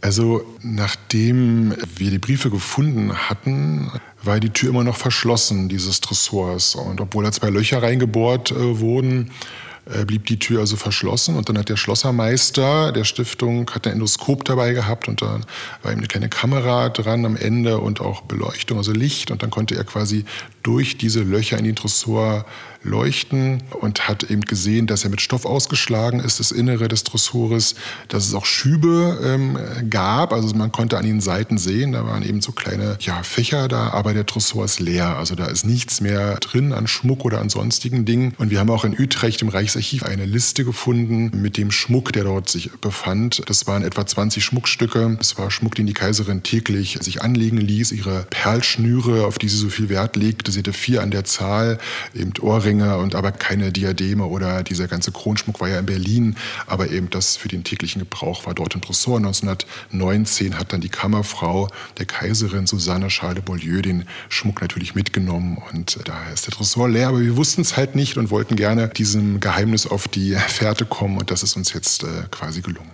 Also nachdem wir die Briefe gefunden hatten, war die Tür immer noch verschlossen dieses Tresors. Und obwohl da zwei Löcher reingebohrt äh, wurden, blieb die Tür also verschlossen und dann hat der Schlossermeister der Stiftung hat ein Endoskop dabei gehabt und da war eben eine kleine Kamera dran am Ende und auch Beleuchtung, also Licht und dann konnte er quasi durch diese Löcher in den Tresor leuchten und hat eben gesehen, dass er mit Stoff ausgeschlagen ist, das Innere des Tresores, dass es auch Schübe ähm, gab, also man konnte an den Seiten sehen, da waren eben so kleine ja, Fächer da, aber der Tresor ist leer, also da ist nichts mehr drin an Schmuck oder an sonstigen Dingen. Und wir haben auch in Utrecht im Reichsarchiv eine Liste gefunden mit dem Schmuck, der dort sich befand. Das waren etwa 20 Schmuckstücke. Es war Schmuck, den die Kaiserin täglich sich anlegen ließ, ihre Perlschnüre, auf die sie so viel Wert legte. Sie hatte vier an der Zahl, eben Ohrringe, Ringe und aber keine Diademe oder dieser ganze Kronschmuck war ja in Berlin, aber eben das für den täglichen Gebrauch war dort in Tresor. 1919 hat dann die Kammerfrau der Kaiserin Susanne Charles de Beaulieu den Schmuck natürlich mitgenommen und daher ist der Tresor leer, aber wir wussten es halt nicht und wollten gerne diesem Geheimnis auf die Fährte kommen und das ist uns jetzt äh, quasi gelungen.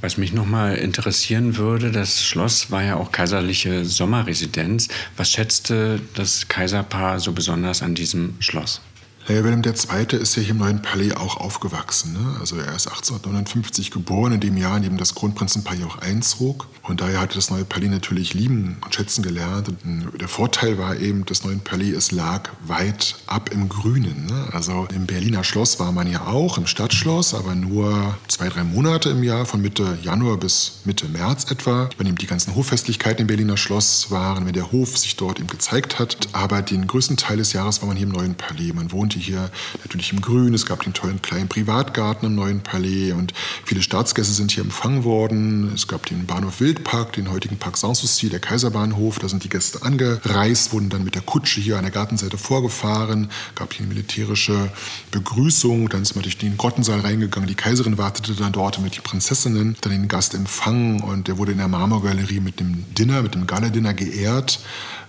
Was mich nochmal interessieren würde, das Schloss war ja auch kaiserliche Sommerresidenz. Was schätzte das Kaiserpaar so besonders an diesem Schloss? Naja, Wilhelm II. ist ja hier im Neuen Palais auch aufgewachsen. Ne? Also er ist 1859 geboren, in dem Jahr, in dem das Kronprinzenpaar auch einzog. Und daher hatte das Neue Palais natürlich lieben und schätzen gelernt. Und der Vorteil war eben, das Neue Palais, es lag weit ab im Grünen. Ne? Also im Berliner Schloss war man ja auch, im Stadtschloss, aber nur zwei, drei Monate im Jahr, von Mitte Januar bis Mitte März etwa. Wenn eben die ganzen Hoffestlichkeiten im Berliner Schloss waren, wenn der Hof sich dort eben gezeigt hat. Aber den größten Teil des Jahres war man hier im Neuen Palais. Man wohnte wohnte hier natürlich im Grün. Es gab den tollen kleinen Privatgarten im neuen Palais und viele Staatsgäste sind hier empfangen worden. Es gab den Bahnhof Wildpark, den heutigen Park Sanssouci, der Kaiserbahnhof. Da sind die Gäste angereist, wurden dann mit der Kutsche hier an der Gartenseite vorgefahren. Gab hier eine militärische Begrüßung. Dann ist man durch den Grottensaal reingegangen. Die Kaiserin wartete dann dort mit den Prinzessinnen. Dann den Gast empfangen und der wurde in der Marmorgalerie mit dem Dinner, mit dem Gala-Dinner geehrt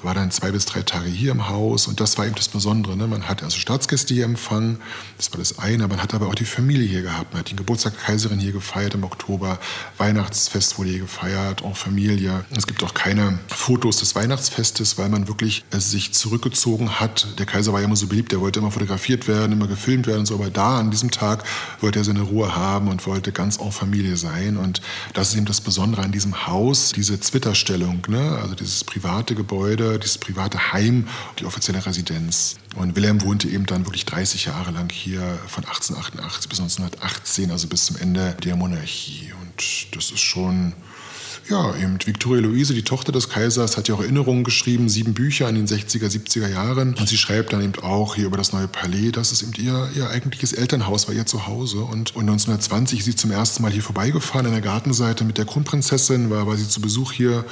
war dann zwei bis drei Tage hier im Haus und das war eben das Besondere. Ne? Man hat also Staatsgäste hier empfangen, das war das eine, man hat aber auch die Familie hier gehabt. Man hat den Geburtstag der Kaiserin hier gefeiert im Oktober, Weihnachtsfest wurde hier gefeiert, auch Familie. Es gibt auch keine Fotos des Weihnachtsfestes, weil man wirklich äh, sich zurückgezogen hat. Der Kaiser war ja immer so beliebt, der wollte immer fotografiert werden, immer gefilmt werden und so, aber da an diesem Tag wollte er seine Ruhe haben und wollte ganz en Familie sein und das ist eben das Besondere an diesem Haus, diese Zwitterstellung, ne? also dieses private Gebäude, hier, dieses private Heim, die offizielle Residenz. Und Wilhelm wohnte eben dann wirklich 30 Jahre lang hier von 1888 bis 1918, also bis zum Ende der Monarchie. Und das ist schon ja, eben Victoria Luise, die Tochter des Kaisers, hat ja auch Erinnerungen geschrieben, sieben Bücher in den 60er, 70er Jahren. Und sie schreibt dann eben auch hier über das neue Palais, dass es eben ihr, ihr eigentliches Elternhaus war, ihr Zuhause. Und, und 1920 ist sie zum ersten Mal hier vorbeigefahren an der Gartenseite mit der Kronprinzessin, war, war sie zu Besuch hier.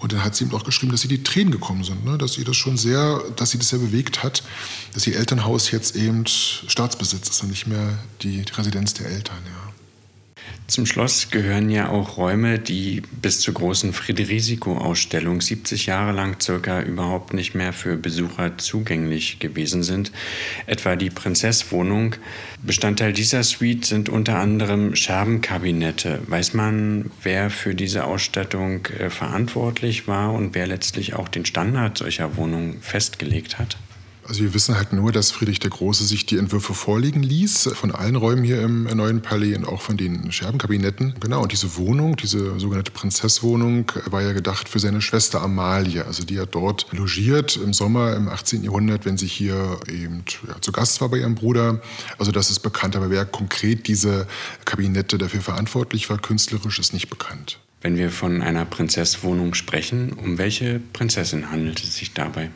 Und dann hat sie eben auch geschrieben, dass sie die Tränen gekommen sind, ne? dass sie das schon sehr, dass sie das sehr bewegt hat, dass ihr Elternhaus jetzt eben Staatsbesitz ist und nicht mehr die, Residenz der Eltern. Ja. Zum Schloss gehören ja auch Räume, die bis zur großen Friederisico-Ausstellung 70 Jahre lang circa überhaupt nicht mehr für Besucher zugänglich gewesen sind. Etwa die Prinzesswohnung. Bestandteil dieser Suite sind unter anderem Scherbenkabinette. Weiß man, wer für diese Ausstattung äh, verantwortlich war und wer letztlich auch den Standard solcher Wohnungen festgelegt hat? Also wir wissen halt nur, dass Friedrich der Große sich die Entwürfe vorlegen ließ, von allen Räumen hier im neuen Palais und auch von den Scherbenkabinetten. Genau, und diese Wohnung, diese sogenannte Prinzesswohnung, war ja gedacht für seine Schwester Amalie. Also die hat dort logiert im Sommer im 18. Jahrhundert, wenn sie hier eben ja, zu Gast war bei ihrem Bruder. Also das ist bekannt, aber wer konkret diese Kabinette dafür verantwortlich war, künstlerisch, ist nicht bekannt. Wenn wir von einer Prinzesswohnung sprechen, um welche Prinzessin handelt es sich dabei?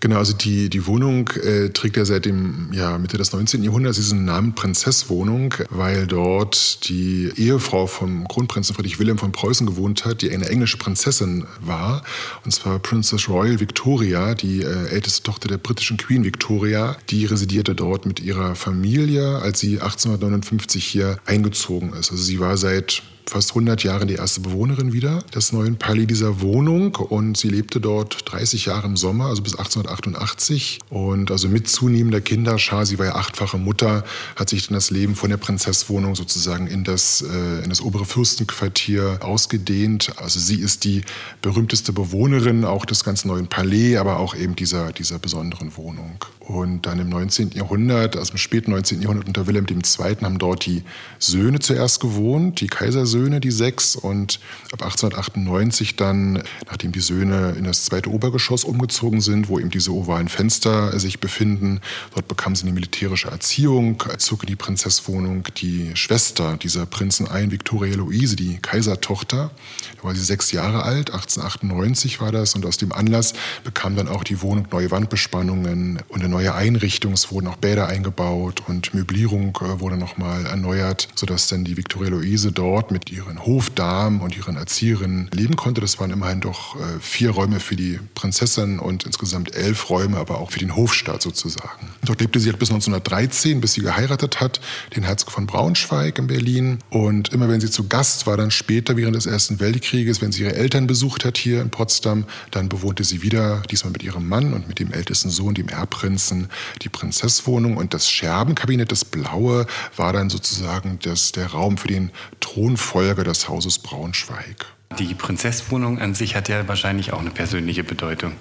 Genau, also die, die Wohnung äh, trägt ja seit dem ja, Mitte des 19. Jahrhunderts diesen Namen Prinzesswohnung, weil dort die Ehefrau vom Kronprinzen Friedrich Wilhelm von Preußen gewohnt hat, die eine englische Prinzessin war, und zwar Princess Royal Victoria, die äh, älteste Tochter der britischen Queen Victoria. Die residierte dort mit ihrer Familie, als sie 1859 hier eingezogen ist. Also sie war seit fast 100 Jahre die erste Bewohnerin wieder des neuen Palais dieser Wohnung und sie lebte dort 30 Jahre im Sommer, also bis 1888 und also mit zunehmender Kinderschar, sie war ja achtfache Mutter, hat sich dann das Leben von der Prinzesswohnung sozusagen in das, äh, in das obere Fürstenquartier ausgedehnt. Also sie ist die berühmteste Bewohnerin auch des ganz neuen Palais, aber auch eben dieser, dieser besonderen Wohnung. Und dann im 19. Jahrhundert, also im späten 19. Jahrhundert unter Wilhelm II. haben dort die Söhne zuerst gewohnt, die Kaisersöhne, die sechs. Und ab 1898 dann, nachdem die Söhne in das zweite Obergeschoss umgezogen sind, wo eben diese ovalen Fenster sich befinden, dort bekamen sie eine militärische Erziehung, zog in die Prinzesswohnung die Schwester dieser Prinzen ein, Victoria Luise, die Kaisertochter. Da war sie sechs Jahre alt, 1898 war das. Und aus dem Anlass bekam dann auch die Wohnung neue Wandbespannungen und eine neue Einrichtung. Es wurden auch Bäder eingebaut und Möblierung äh, wurde nochmal erneuert, sodass dann die Viktoria Luise dort mit ihren Hofdamen und ihren Erzieherinnen leben konnte. Das waren immerhin doch äh, vier Räume für die Prinzessin und insgesamt elf Räume, aber auch für den Hofstaat sozusagen. Dort lebte sie halt bis 1913, bis sie geheiratet hat, den Herzog von Braunschweig in Berlin. Und immer wenn sie zu Gast war, dann später während des Ersten Weltkrieges, wenn sie ihre Eltern besucht hat hier in Potsdam, dann bewohnte sie wieder, diesmal mit ihrem Mann und mit dem ältesten Sohn, dem Erbprinzen, Prinzen die Prinzesswohnung und das Scherbenkabinett, das Blaue, war dann sozusagen das, der Raum für den Thronfolger des Hauses Braunschweig. Die Prinzesswohnung an sich hat ja wahrscheinlich auch eine persönliche Bedeutung.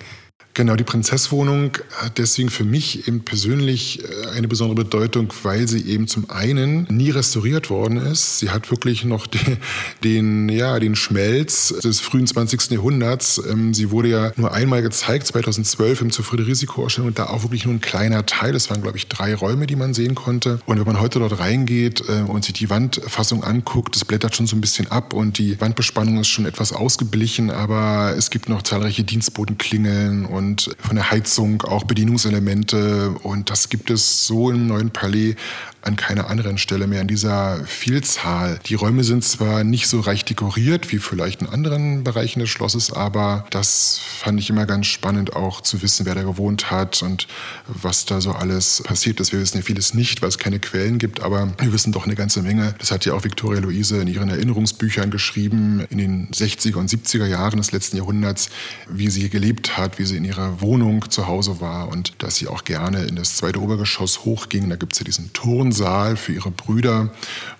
Genau, die Prinzesswohnung hat deswegen für mich eben persönlich äh, eine besondere Bedeutung, weil sie eben zum einen nie restauriert worden ist. Sie hat wirklich noch <laughs> den, den ja, den Schmelz des frühen 20. Jahrhunderts. Ähm, sie wurde ja nur einmal gezeigt, 2012 im zur Friederisico-Ausstellung und da auch wirklich nur ein kleiner Teil. Es waren, glaube ich, drei Räume, die man sehen konnte. Und wenn man heute dort reingeht äh, und sich die Wandfassung anguckt, das blättert schon so ein bisschen ab und die Wandbespannung ist schon etwas ausgeblichen, aber es gibt noch zahlreiche Dienstbotenklingeln und und von der Heizung auch Bedienungselemente. Und das gibt es so im neuen Palais an keiner anderen Stelle mehr in dieser Vielzahl. Die Räume sind zwar nicht so reich dekoriert wie vielleicht in anderen Bereichen des Schlosses, aber das fand ich immer ganz spannend auch zu wissen, wer da gewohnt hat und was da so alles passiert ist. Wir wissen ja vieles nicht, weil es keine Quellen gibt, aber wir wissen doch eine ganze Menge. Das hat ja auch Victoria Luise in ihren Erinnerungsbüchern geschrieben, in den 60er und 70er Jahren des letzten Jahrhunderts, wie sie gelebt hat, wie sie in ihrer Wohnung zu Hause war und dass sie auch gerne in das zweite Obergeschoss hochging. Da gibt es ja diesen Turm Saal für ihre Brüder,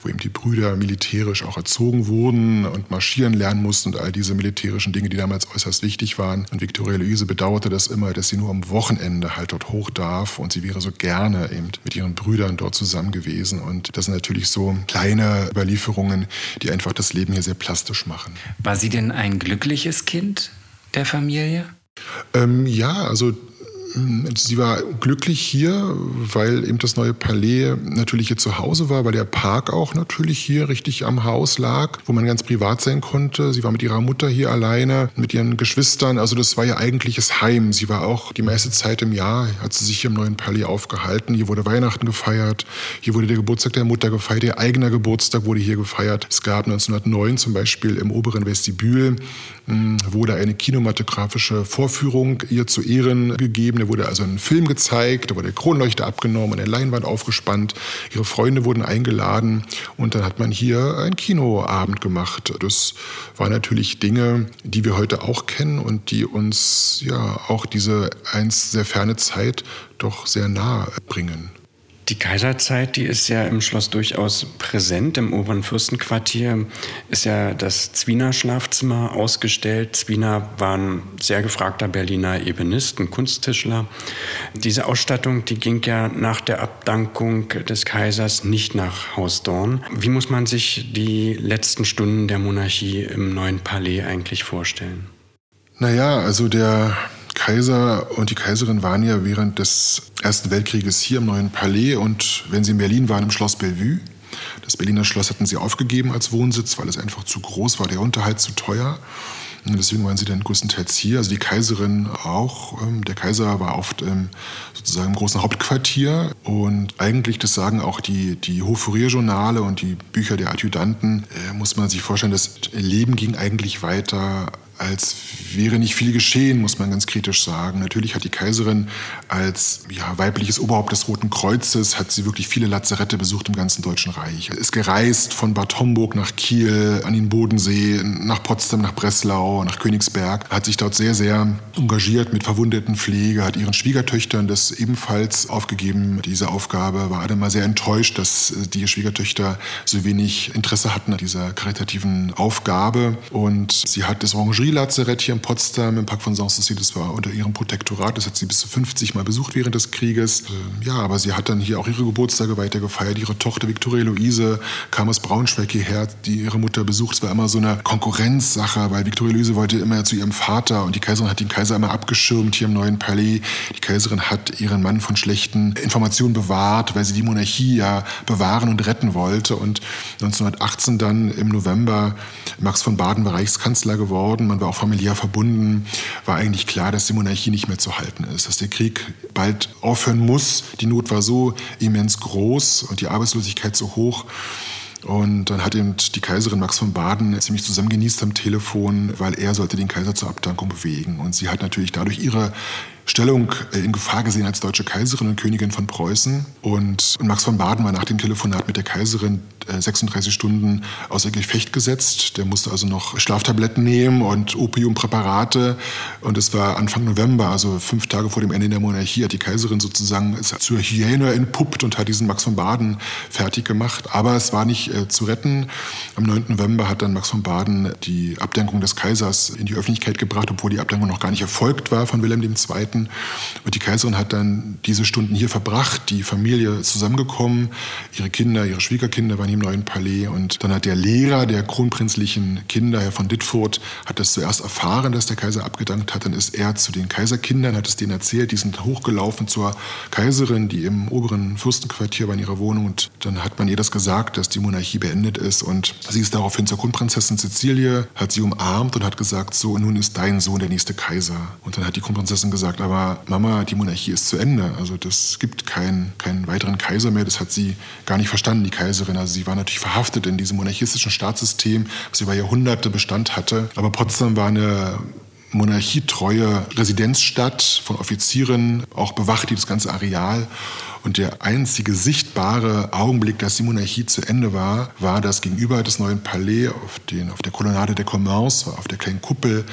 wo eben die Brüder militärisch auch erzogen wurden und marschieren lernen mussten und all diese militärischen Dinge, die damals äußerst wichtig waren. Und Victoria Luise bedauerte das immer, dass sie nur am Wochenende halt dort hoch darf und sie wäre so gerne eben mit ihren Brüdern dort zusammen gewesen. Und das sind natürlich so kleine Überlieferungen, die einfach das Leben hier sehr plastisch machen. War sie denn ein glückliches Kind der Familie? Ähm, ja, also Sie war glücklich hier, weil eben das neue Palais natürlich hier zu Hause war, weil der Park auch natürlich hier richtig am Haus lag, wo man ganz privat sein konnte. Sie war mit ihrer Mutter hier alleine, mit ihren Geschwistern. Also das war ihr eigentliches Heim. Sie war auch die meiste Zeit im Jahr, hat sie sich hier im neuen Palais aufgehalten. Hier wurde Weihnachten gefeiert, hier wurde der Geburtstag der Mutter gefeiert, ihr eigener Geburtstag wurde hier gefeiert. Es gab 1909 zum Beispiel im oberen Vestibül hm, wurde eine kinematografische Vorführung ihr zu Ehren gegeben. Da wurde also ein Film gezeigt, da wurde der Kronleuchter abgenommen, eine Leinwand aufgespannt. Ihre Freunde wurden eingeladen und dann hat man hier einen Kinoabend gemacht. Das waren natürlich Dinge, die wir heute auch kennen und die uns ja auch diese einst sehr ferne Zeit doch sehr nahe bringen. Die Kaiserzeit, die ist ja im Schloss durchaus präsent. Im oberen Fürstenquartier ist ja das Zwiener Schlafzimmer ausgestellt. Zwiener war ein sehr gefragter Berliner Ebenist, ein Kunsttischler. Diese Ausstattung, die ging ja nach der Abdankung des Kaisers nicht nach Haus Dorn. Wie muss man sich die letzten Stunden der Monarchie im neuen Palais eigentlich vorstellen? Naja, also der Kaiser und die Kaiserin waren ja während des Ersten Weltkrieges hier im Neuen Palais und wenn sie in Berlin waren, im Schloss Bellevue. Das Berliner Schloss hatten sie aufgegeben als Wohnsitz, weil es einfach zu groß war, der Unterhalt zu teuer. Und deswegen waren sie dann größtenteils hier. Also die Kaiserin auch. Ähm, der Kaiser war oft sozusagen im großen Hauptquartier. Und eigentlich, das sagen auch die, die Hofurierjournale und die Bücher der Adjutanten, äh, muss man sich vorstellen, das Leben ging eigentlich weiter als wäre nicht viel geschehen, muss man ganz kritisch sagen. Natürlich hat die Kaiserin als ja, weibliches Oberhaupt des Roten Kreuzes, hat sie wirklich viele Lazarette besucht im ganzen Deutschen Reich. Ist gereist von Bad Homburg nach Kiel, an den Bodensee, nach Potsdam, nach Breslau, nach Königsberg, hat sich dort sehr, sehr engagiert mit Verwundetenpflege, hat ihren Schwiegertöchtern das ebenfalls aufgegeben, diese Aufgabe, war einmal sehr enttäuscht, dass die Schwiegertöchter so wenig Interesse hatten an dieser karitativen Aufgabe und sie hat das Orangerie Psychiatrie-Lazarett hier in Potsdam im Park von Sanssouci. Das war unter ihrem Protektorat. Das hat sie bis zu 50 Mal besucht während des Krieges. Ähm, ja, aber sie hat dann hier auch ihre Geburtstage weiter gefeiert. Ihre Tochter Viktoria Luise kam aus Braunschweig hierher, die ihre Mutter besucht. Es war immer so eine Konkurrenzsache, weil Viktoria Luise wollte immer zu ihrem Vater und die Kaiserin hat den Kaiser immer abgeschirmt hier im neuen Palais. Die Kaiserin hat ihren Mann von schlechten Informationen bewahrt, weil sie die Monarchie ja bewahren und retten wollte. Und 1918 dann im November Max von Baden war Reichskanzler geworden. Man man war auch familiär verbunden, war eigentlich klar, dass die Monarchie nicht mehr zu halten ist, dass der Krieg bald aufhören muss. Die Not war so immens groß und die Arbeitslosigkeit so hoch. Und dann hat eben die Kaiserin Max von Baden ziemlich zusammengenießt am Telefon, weil er sollte den Kaiser zur Abdankung bewegen. Und sie hat natürlich dadurch ihre Stellung äh, in Gefahr gesehen als deutsche Kaiserin und Königin von Preußen. Und Max von Baden war nach dem Telefonat mit der Kaiserin 36 äh, Stunden außer Gefecht gesetzt. Der musste also noch Schlaftabletten nehmen und Opiumpräparate. Und es war Anfang November, also fünf Tage vor dem Ende der Monarchie, hat die Kaiserin sozusagen zur Hyäne entpuppt und hat diesen Max von Baden fertig gemacht. Aber es war nicht äh, zu retten. Am 9. November hat dann Max von Baden die Abdankung des Kaisers in die Öffentlichkeit gebracht, obwohl die Abdankung noch gar nicht erfolgt war von Wilhelm II. Und die Kaiserin hat dann diese Stunden hier verbracht, die Familie zusammengekommen, ihre Kinder, ihre Schwiegerkinder waren hier im neuen Palais. Und dann hat der Lehrer der kronprinzlichen Kinder, Herr von Dittfurt, hat das zuerst erfahren, dass der Kaiser abgedankt hat. Dann ist er zu den Kaiserkindern, hat es denen erzählt. Die sind hochgelaufen zur Kaiserin, die im oberen Fürstenquartier war in ihrer Wohnung. Und dann hat man ihr das gesagt, dass die Monarchie beendet ist. Und sie ist daraufhin zur Kronprinzessin Cecilie, hat sie umarmt und hat gesagt, so, nun ist dein Sohn der nächste Kaiser. Und dann hat die Kronprinzessin gesagt, aber Mama, die Monarchie ist zu Ende. Also das gibt keinen, keinen weiteren Kaiser mehr. Das hat sie gar nicht verstanden, die Kaiserin. Also sie war natürlich verhaftet in diesem monarchistischen Staatssystem, das über Jahrhunderte Bestand hatte. Aber Potsdam war eine monarchietreue Residenzstadt von Offizieren, auch bewacht die das ganze Areal. Und der einzige sichtbare Augenblick, dass die Monarchie zu Ende war, war, dass gegenüber des neuen Palais auf, den, auf der Kolonnade der Commerce, auf der kleinen Kuppel,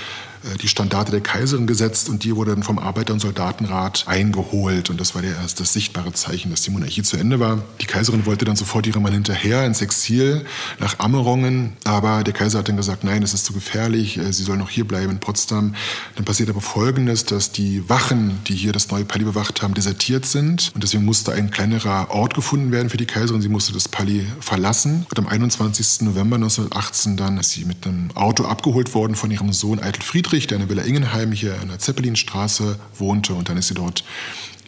die Standarte der Kaiserin gesetzt und die wurde dann vom Arbeiter- und Soldatenrat eingeholt. Und das war der, das sichtbare Zeichen, dass die Monarchie zu Ende war. Die Kaiserin wollte dann sofort ihrem Mann hinterher ins Exil nach Ammerongen, aber der Kaiser hat dann gesagt, nein, es ist zu gefährlich, äh, sie soll noch hier bleiben in Potsdam. Dann passiert aber Folgendes, dass die Wachen, die hier das neue Palais bewacht haben, desertiert sind und deswegen musste ein kleinerer Ort gefunden werden für die Kaiserin. Sie musste das Palais verlassen. Und am 21. November 1918 dann ist sie mit einem Auto abgeholt worden von ihrem Sohn Eitel Friedrich Friedrich, der in der Villa Ingenheim hier in der Zeppelinstraße wohnte. Und dann ist sie dort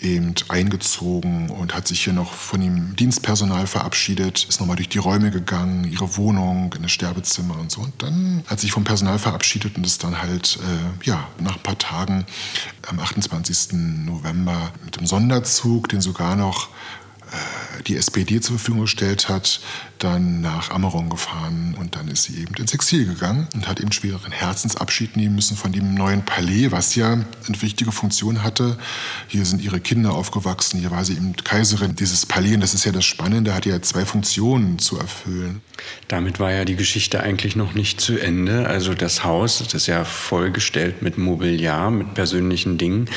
eben eingezogen und hat sich hier noch von dem Dienstpersonal verabschiedet, ist nochmal durch die Räume gegangen, ihre Wohnung, in das Sterbezimmer und so. Und dann hat sich vom Personal verabschiedet und ist dann halt, äh, ja, nach ein paar Tagen am 28. November mit dem Sonderzug, den sogar noch äh, die SPD zur Verfügung gestellt hat, dann nach Ammeron gefahren und dann ist sie eben ins Exil gegangen und hat eben schwereren Herzensabschied nehmen müssen von dem neuen Palais, was ja eine wichtige Funktion hatte. Hier sind ihre Kinder aufgewachsen, hier war sie eben Kaiserin dieses Palais und das ist ja das Spannende, hat ja zwei Funktionen zu erfüllen. Damit war ja die Geschichte eigentlich noch nicht zu Ende. Also das Haus, das ist ja vollgestellt mit Mobiliar, mit persönlichen Dingen.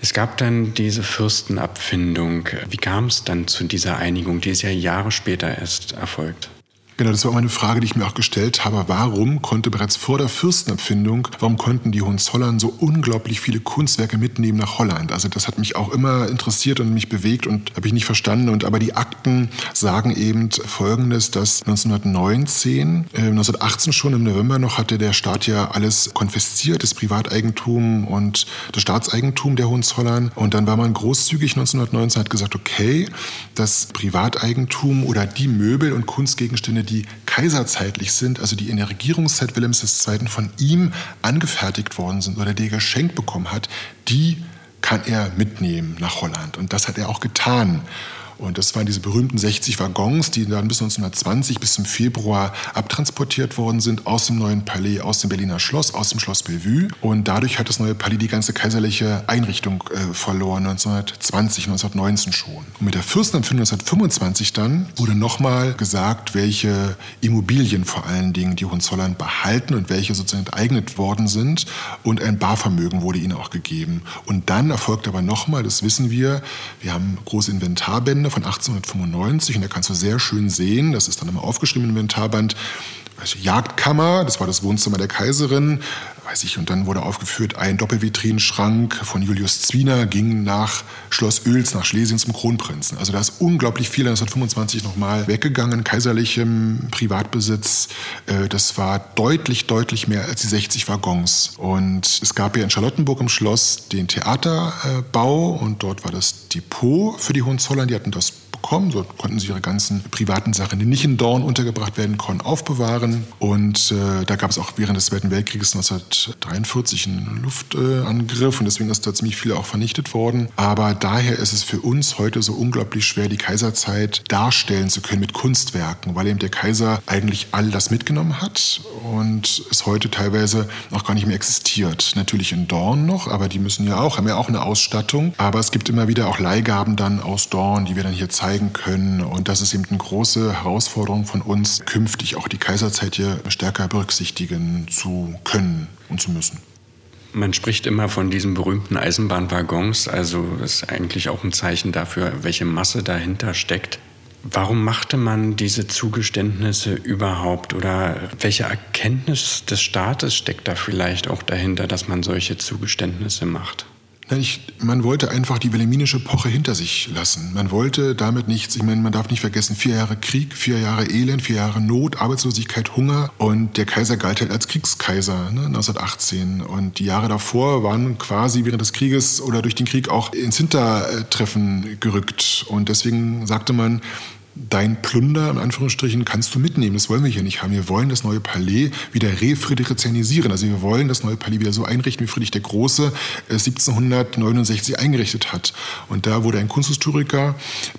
Es gab dann diese Fürstenabfindung. Wie kam es dann zu dieser Einigung? Die ist ja Jahre später erst erfolgt. Genau, das war auch eine Frage, die ich mir auch gestellt habe. Warum konnte bereits vor der Fürstenabfindung, warum konnten die Hohenzollern so unglaublich viele Kunstwerke mitnehmen nach Holland? Also das hat mich auch immer interessiert und mich bewegt und habe ich nicht verstanden. Und aber die Akten sagen eben Folgendes, dass 1919, äh, 1918 schon im November noch hatte der Staat ja alles konfisziert, das Privateigentum und das Staatseigentum der Hohenzollern. Und dann war man großzügig 1919 hat gesagt, okay, das Privateigentum oder die Möbel und Kunstgegenstände, die kaiserzeitlich sind, also die in der Regierungszeit Wilhelms II. von ihm angefertigt worden sind oder die er geschenkt bekommen hat, die kann er mitnehmen nach Holland. Und das hat er auch getan. Und das waren diese berühmten 60 Waggons, die dann bis 1920, bis zum Februar abtransportiert worden sind aus dem neuen Palais, aus dem Berliner Schloss, aus dem Schloss Bellevue. Und dadurch hat das neue Palais die ganze kaiserliche Einrichtung äh, verloren, 1920, 1919 schon. Und mit der Fürstenempfindung 1925 dann wurde nochmal gesagt, welche Immobilien vor allen Dingen die Hohenzollern behalten und welche sozusagen enteignet worden sind. Und ein Barvermögen wurde ihnen auch gegeben. Und dann erfolgt aber nochmal, das wissen wir, wir haben große Inventarbände, von 1895 und da kannst du sehr schön sehen, das ist dann immer aufgeschrieben im Inventarband, also Jagdkammer, das war das Wohnzimmer der Kaiserin, weiß ich, und dann wurde aufgeführt, ein Doppelvitrinenschrank von Julius Zwiener ging nach Schloss Oels, nach Schlesien zum Kronprinzen. Also da ist unglaublich viel 1925 nochmal weggegangen, kaiserlichem Privatbesitz. Äh, das war deutlich, deutlich mehr als die 60 Waggons. Und es gab ja in Charlottenburg im Schloss den Theaterbau und dort war das Depot für die Hohenzollern. Die hatten das bekommen. So konnten sie ihre ganzen privaten Sachen, die nicht in Dorn untergebracht werden konnten, aufbewahren. Und äh, da gab es auch während des Zweiten Weltkrieges 1943 einen Luftangriff äh, und deswegen ist da ziemlich viel auch vernichtet worden. Aber daher ist es für uns heute so unglaublich schwer, die Kaiserzeit darstellen zu können mit Kunstwerken, weil eben der Kaiser eigentlich all das mitgenommen hat und es heute teilweise auch gar nicht mehr existiert. Natürlich in Dorn noch, aber die müssen ja auch, haben ja auch eine Ausstattung. Aber es gibt immer wieder auch Leihgaben dann aus Dorn, die wir dann hier zeigen zeigen können. Und das ist eben eine große Herausforderung von uns, künftig auch die Kaiserzeit hier stärker berücksichtigen zu können und zu müssen. Man spricht immer von diesen berühmten Eisenbahnwaggons, also ist eigentlich auch ein Zeichen dafür, welche Masse dahinter steckt. Warum machte man diese Zugeständnisse überhaupt oder welche Erkenntnis des Staates steckt da vielleicht auch dahinter, dass man solche Zugeständnisse macht? Ich, man wollte einfach die wilhelminische Epoche hinter sich lassen. Man wollte damit nichts, ich meine, man darf nicht vergessen, vier Jahre Krieg, vier Jahre Elend, vier Jahre Not, Arbeitslosigkeit, Hunger und der Kaiser galt halt als Kriegskaiser ne, 1918. Und die Jahre davor waren quasi während des Krieges oder durch den Krieg auch ins Hintertreffen gerückt. Und deswegen sagte man, dein Plunder, in Anführungsstrichen, kannst du mitnehmen. Das wollen wir hier nicht haben. Wir wollen das neue Palais wieder refriederizianisieren. Also wir wollen das neue Palais wieder so einrichten, wie Friedrich der Große 1769 äh, eingerichtet hat. Und da wurde ein Kunsthistoriker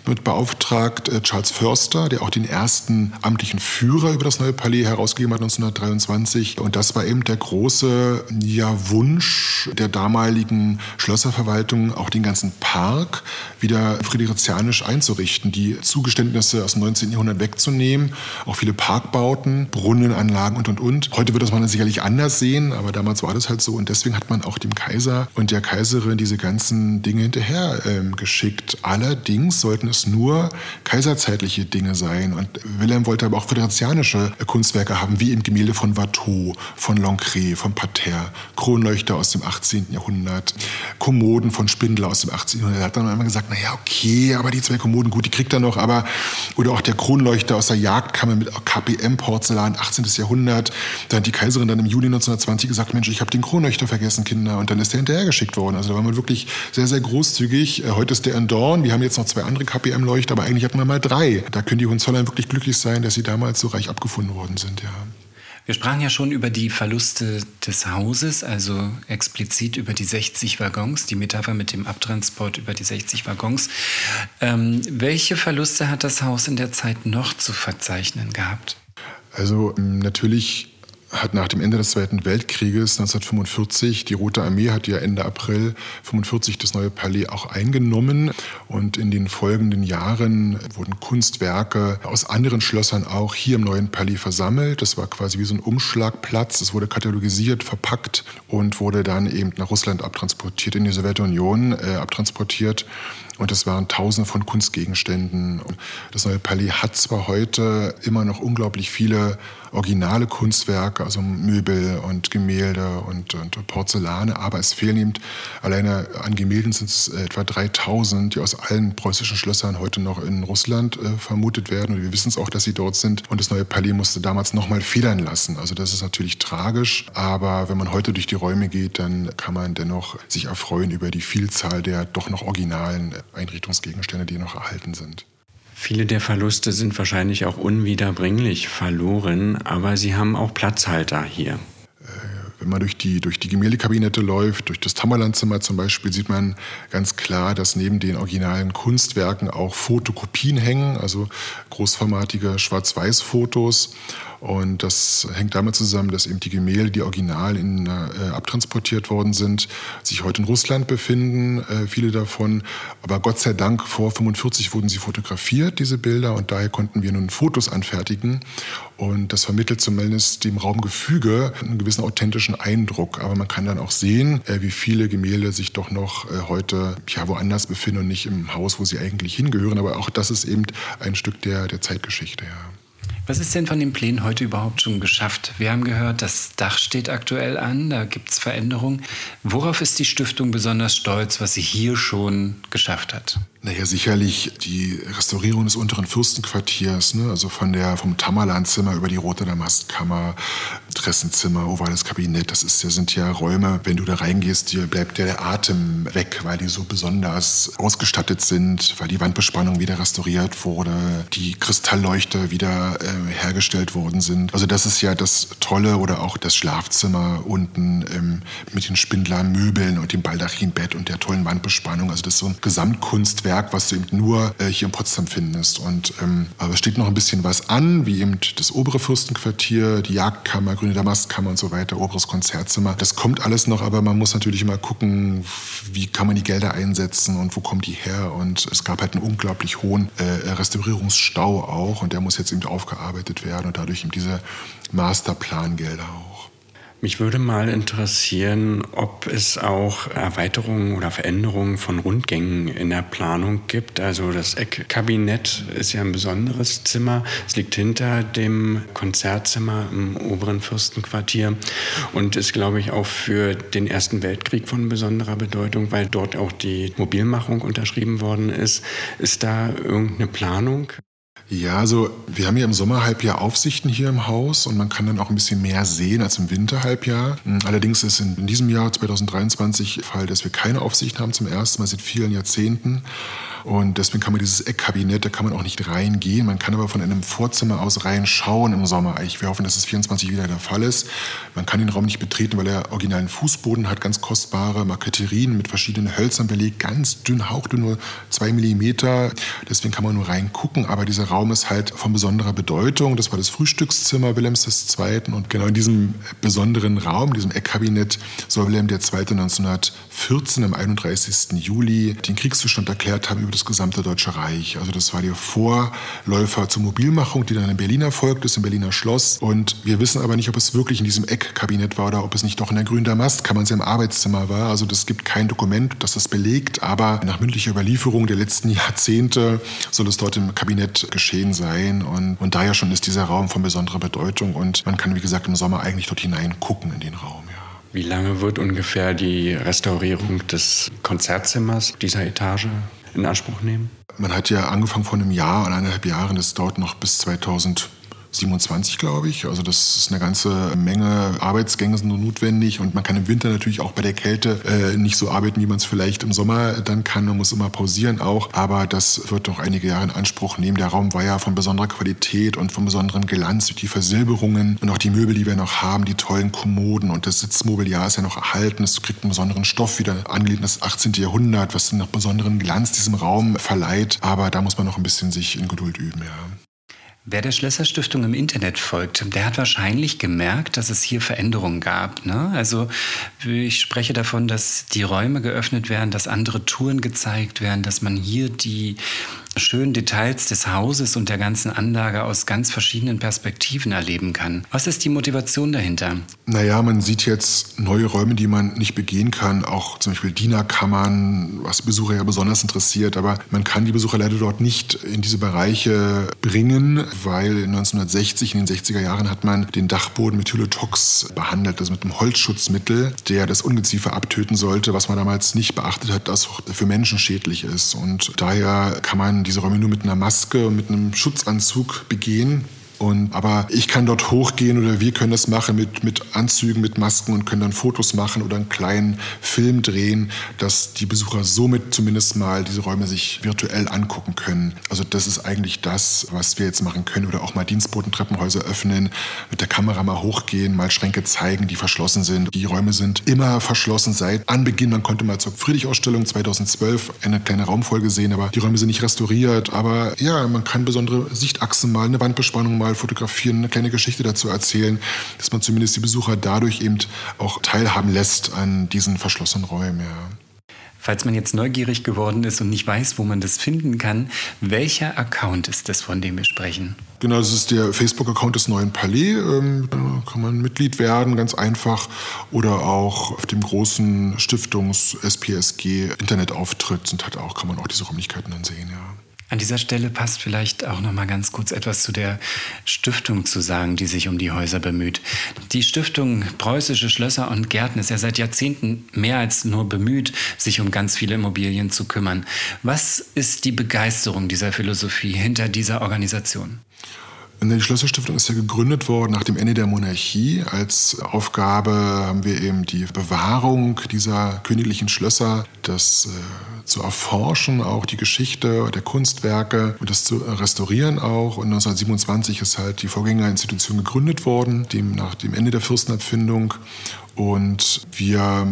mit beauftragt, äh, Charles Förster, der auch den ersten amtlichen Führer über das neue Palais herausgegeben hat 1923. Und das war eben der große ja, Wunsch der damaligen Schlösserverwaltung, auch den ganzen Park wieder friederizianisch einzurichten. Die Zugeständnisse Ereignisse aus dem 19. Jahrhundert wegzunehmen. Auch viele Parkbauten, Brunnenanlagen und, und, und. Heute wird das man sicherlich anders sehen, aber damals war das halt so. Und deswegen hat man auch dem Kaiser und der Kaiserin diese ganzen Dinge hinterher ähm, geschickt. Allerdings sollten es nur kaiserzeitliche Dinge sein. Und Wilhelm wollte aber auch föderationische Kunstwerke haben, wie im Gemälde von Watteau, von Lancret, von Pater, Kronleuchter aus dem 18. Jahrhundert, Kommoden von Spindler aus dem 18. Jahrhundert. Er hat dann einmal gesagt, naja, okay, aber die zwei Kommoden, gut, die kriegt er noch, aber Oder auch der Kronleuchter aus der Jagdkammer mit KPM-Porzellan, 18. Jahrhundert. Da hat die Kaiserin dann im Juli 1920 gesagt, Mensch, ich habe den Kronleuchter vergessen, Kinder. Und dann ist der hinterhergeschickt worden. Also da war man wirklich sehr, sehr großzügig. Äh, heute ist der in Dorn. Wir haben jetzt noch zwei andere KPM-Leuchter, aber eigentlich hatten wir mal drei. Da können die Hohenzollern wirklich glücklich sein, dass sie damals so reich abgefunden worden sind, ja. Wir sprachen ja schon über die Verluste des Hauses, also explizit über die 60 Waggons, die Metapher mit dem Abtransport über die 60 Waggons. Ähm, welche Verluste hat das Haus in der Zeit noch zu verzeichnen gehabt? Also natürlich hat nach dem Ende des Zweiten Weltkrieges 1945, die Rote Armee hat ja Ende April 1945 das neue Palais auch eingenommen und in den folgenden Jahren wurden Kunstwerke aus anderen Schlössern auch hier im neuen Palais versammelt. Das war quasi wie so ein Umschlagplatz. Es wurde katalogisiert, verpackt und wurde dann eben nach Russland abtransportiert, in die Sowjetunion äh, abtransportiert. Und es waren Tausende von Kunstgegenständen. Das neue Palais hat zwar heute immer noch unglaublich viele originale Kunstwerke, also Möbel und Gemälde und, und Porzellane, aber es fehlen eben alleine an Gemälden sind es etwa 3000, die aus allen preußischen Schlössern heute noch in Russland äh, vermutet werden. Und wir wissen es auch, dass sie dort sind. Und das neue Palais musste damals nochmal federn lassen. Also das ist natürlich tragisch, aber wenn man heute durch die Räume geht, dann kann man dennoch sich erfreuen über die Vielzahl der doch noch originalen Einrichtungsgegenstände, die noch erhalten sind. Viele der Verluste sind wahrscheinlich auch unwiederbringlich verloren, aber sie haben auch Platzhalter hier. Äh, wenn man durch die, durch die Gemäldekabinette läuft, durch das Tammerlandzimmer zum Beispiel, sieht man ganz klar, dass neben den originalen Kunstwerken auch Fotokopien hängen, also großformatige Schwarz-Weiß-Fotos. Und das hängt damit zusammen, dass eben die Gemälde, die original in, äh, abtransportiert worden sind, sich heute in Russland befinden, äh, viele davon. Aber Gott sei Dank vor 45 wurden sie fotografiert, diese Bilder, und daher konnten wir nun Fotos anfertigen. Und das vermittelt zumindest dem Raumgefüge einen gewissen authentischen Eindruck. Aber man kann dann auch sehen, äh, wie viele Gemälde sich doch noch äh, heute ja, woanders befinden und nicht im Haus, wo sie eigentlich hingehören. Aber auch das ist eben ein Stück der, der Zeitgeschichte. Ja. Was ist denn von den Plänen heute überhaupt schon geschafft? Wir haben gehört, das Dach steht aktuell an, da gibt es Veränderungen. Worauf ist die Stiftung besonders stolz, was sie hier schon geschafft hat? Naja, sicherlich die Restaurierung des unteren Fürstenquartiers, ne? also von der, vom Tamerlandzimmer über die Rote Damastkammer, Dressenzimmer, ovales Kabinett. Das ist, das sind ja Räume, wenn du da reingehst, dir bleibt der Atem weg, weil die so besonders ausgestattet sind, weil die Wandbespannung wieder restauriert wurde, die Kristallleuchter wieder äh, hergestellt worden sind. Also das ist ja das Tolle oder auch das Schlafzimmer unten ähm, mit den Spindlermöbeln und dem Baldachinbett und der tollen Wandbespannung. Also das ist so ein Gesamtkunstwerk Werk, was du eben nur äh, hier in Potsdam findest. Und ähm, aber es steht noch ein bisschen was an, wie eben das obere Fürstenquartier, die Jagdkammer, Grüne Damastkammer und so weiter, oberes Konzertzimmer. Das kommt alles noch, aber man muss natürlich immer gucken, wie kann man die Gelder einsetzen und wo kommen die her. Und es gab halt einen unglaublich hohen äh, Restaurierungsstau auch und der muss jetzt eben aufgearbeitet werden und dadurch eben diese Masterplangelder auch. Mich würde mal interessieren, ob es auch Erweiterungen oder Veränderungen von Rundgängen in der Planung gibt. Also das Eckkabinett ist ja ein besonderes Zimmer. Es liegt hinter dem Konzertzimmer im oberen Fürstenquartier und ist, glaube ich, auch für den Ersten Weltkrieg von besonderer Bedeutung, weil dort auch die Mobilmachung unterschrieben worden ist. Ist da irgendeine Planung? Ja, also wir haben ja im Sommerhalbjahr Aufsichten hier im Haus und man kann dann auch ein bisschen mehr sehen als im Winterhalbjahr. Allerdings ist in diesem Jahr 2023 der Fall, dass wir keine Aufsichten haben zum ersten Mal seit vielen Jahrzehnten. Und deswegen kann man dieses Eckkabinett, da kann man auch nicht reingehen. Man kann aber von einem Vorzimmer aus reinschauen im Sommer. Wir hoffen, dass es 24 wieder der Fall ist. Man kann den Raum nicht betreten, weil er originalen Fußboden hat, ganz kostbare Marketerien mit verschiedenen Hölzern belegt, ganz dünn, hauchdünn, nur zwei Millimeter. Deswegen kann man nur reingucken. Aber dieser Raum ist halt von besonderer Bedeutung. Das war das Frühstückszimmer Wilhelms II. Und genau in diesem besonderen Raum, diesem Eckkabinett, soll Wilhelm II. 1914 am 31. Juli den Kriegszustand erklärt haben über das gesamte Deutsche Reich. Also das war der Vorläufer zur Mobilmachung, die dann in Berlin erfolgt ist, im Berliner Schloss. Und wir wissen aber nicht, ob es wirklich in diesem Eckkabinett war oder ob es nicht doch in der Grünen Damast, kann man im Arbeitszimmer war. Also das gibt kein Dokument, das das belegt. Aber nach mündlicher Überlieferung der letzten <laughs> Jahrzehnte soll es dort im Kabinett geschehen sein. Und, und daher schon ist dieser Raum von besonderer Bedeutung. Und man kann, wie gesagt, im Sommer eigentlich dort hinein gucken in den Raum. Ja. Wie lange wird ungefähr die Restaurierung des Konzertzimmers dieser Etage in Anspruch nehmen? Man hat ja angefangen vor einem Jahr, eineinhalb Jahren, das dauert noch bis 2000. 27, glaube ich. Also das ist eine ganze Menge Arbeitsgänge sind notwendig und man kann im Winter natürlich auch bei der Kälte äh, nicht so arbeiten, wie man es vielleicht im Sommer dann kann. Man muss immer pausieren auch, aber das wird doch einige Jahre in Anspruch nehmen. Der Raum war ja von besonderer Qualität und von besonderem Glanz durch die Versilberungen und auch die Möbel, die wir noch haben, die tollen Kommoden und das Sitzmobiliar ist ja noch erhalten. Es kriegt einen besonderen Stoff wieder angelegt in das 18. Jahrhundert, was noch besonderen Glanz diesem Raum verleiht. Aber da muss man noch ein bisschen sich in Geduld üben, ja. Wer der Schlösserstiftung im Internet folgt, der hat wahrscheinlich gemerkt, dass es hier Veränderungen gab. Ne? Also ich spreche davon, dass die Räume geöffnet werden, dass andere Touren gezeigt werden, dass man hier die schönen Details des Hauses und der ganzen Anlage aus ganz verschiedenen Perspektiven erleben kann. Was ist die Motivation dahinter? Naja, man sieht jetzt neue Räume, die man nicht begehen kann, auch zum Beispiel Dienerkammern, was Besucher ja besonders interessiert, aber man kann die Besucher leider dort nicht in diese Bereiche bringen, weil 1960, in den 60er Jahren hat man den Dachboden mit Hylotox behandelt, also mit einem Holzschutzmittel, der das Ungeziefer abtöten sollte, was man damals nicht beachtet hat, dass für Menschen schädlich ist. Und daher kann man diese Räume nur mit einer Maske und mit einem Schutzanzug begehen. Und, aber ich kann dort hochgehen oder wir können das machen mit, mit Anzügen, mit Masken und können dann Fotos machen oder einen kleinen Film drehen, dass die Besucher somit zumindest mal diese Räume sich virtuell angucken können. Also das ist eigentlich das, was wir jetzt machen können. Oder auch mal Dienstbotentreppenhäuser öffnen, mit der Kamera mal hochgehen, mal Schränke zeigen, die verschlossen sind. Die Räume sind immer verschlossen seit Anbeginn. Man konnte mal zur Friedrich-Ausstellung 2012 eine kleine Raumfolge sehen, aber die Räume sind nicht restauriert. Aber ja, man kann besondere Sichtachsen mal, eine Wandbespannung mal mal fotografieren, eine kleine Geschichte dazu erzählen, dass man zumindest die Besucher dadurch eben auch teilhaben lässt an diesen verschlossenen Räumen. Ja. Falls man jetzt neugierig geworden ist und nicht weiß, wo man das finden kann, welcher Account ist das, von dem wir sprechen? Genau, das ist der Facebook-Account des Neuen Palais. Ähm, da kann man Mitglied werden, ganz einfach. Oder auch auf dem großen Stiftungs-SPSG-Internetauftritt sind halt auch, kann man auch diese Räumlichkeiten dann sehen, ja. An dieser Stelle passt vielleicht auch noch mal ganz kurz etwas zu der Stiftung zu sagen, die sich um die Häuser bemüht. Die Stiftung Preußische Schlösser und Gärten ist ja seit Jahrzehnten mehr als nur bemüht, sich um ganz viele Immobilien zu kümmern. Was ist die Begeisterung dieser Philosophie hinter dieser Organisation? Die Schlösserstiftung ist ja gegründet worden nach dem Ende der Monarchie. Als Aufgabe haben wir eben die Bewahrung dieser königlichen Schlösser, das äh, zu erforschen, auch die Geschichte der Kunstwerke und das zu restaurieren auch. Und 1927 ist halt die Vorgängerinstitution gegründet worden, dem nach dem Ende der Fürstenabfindung. Und wir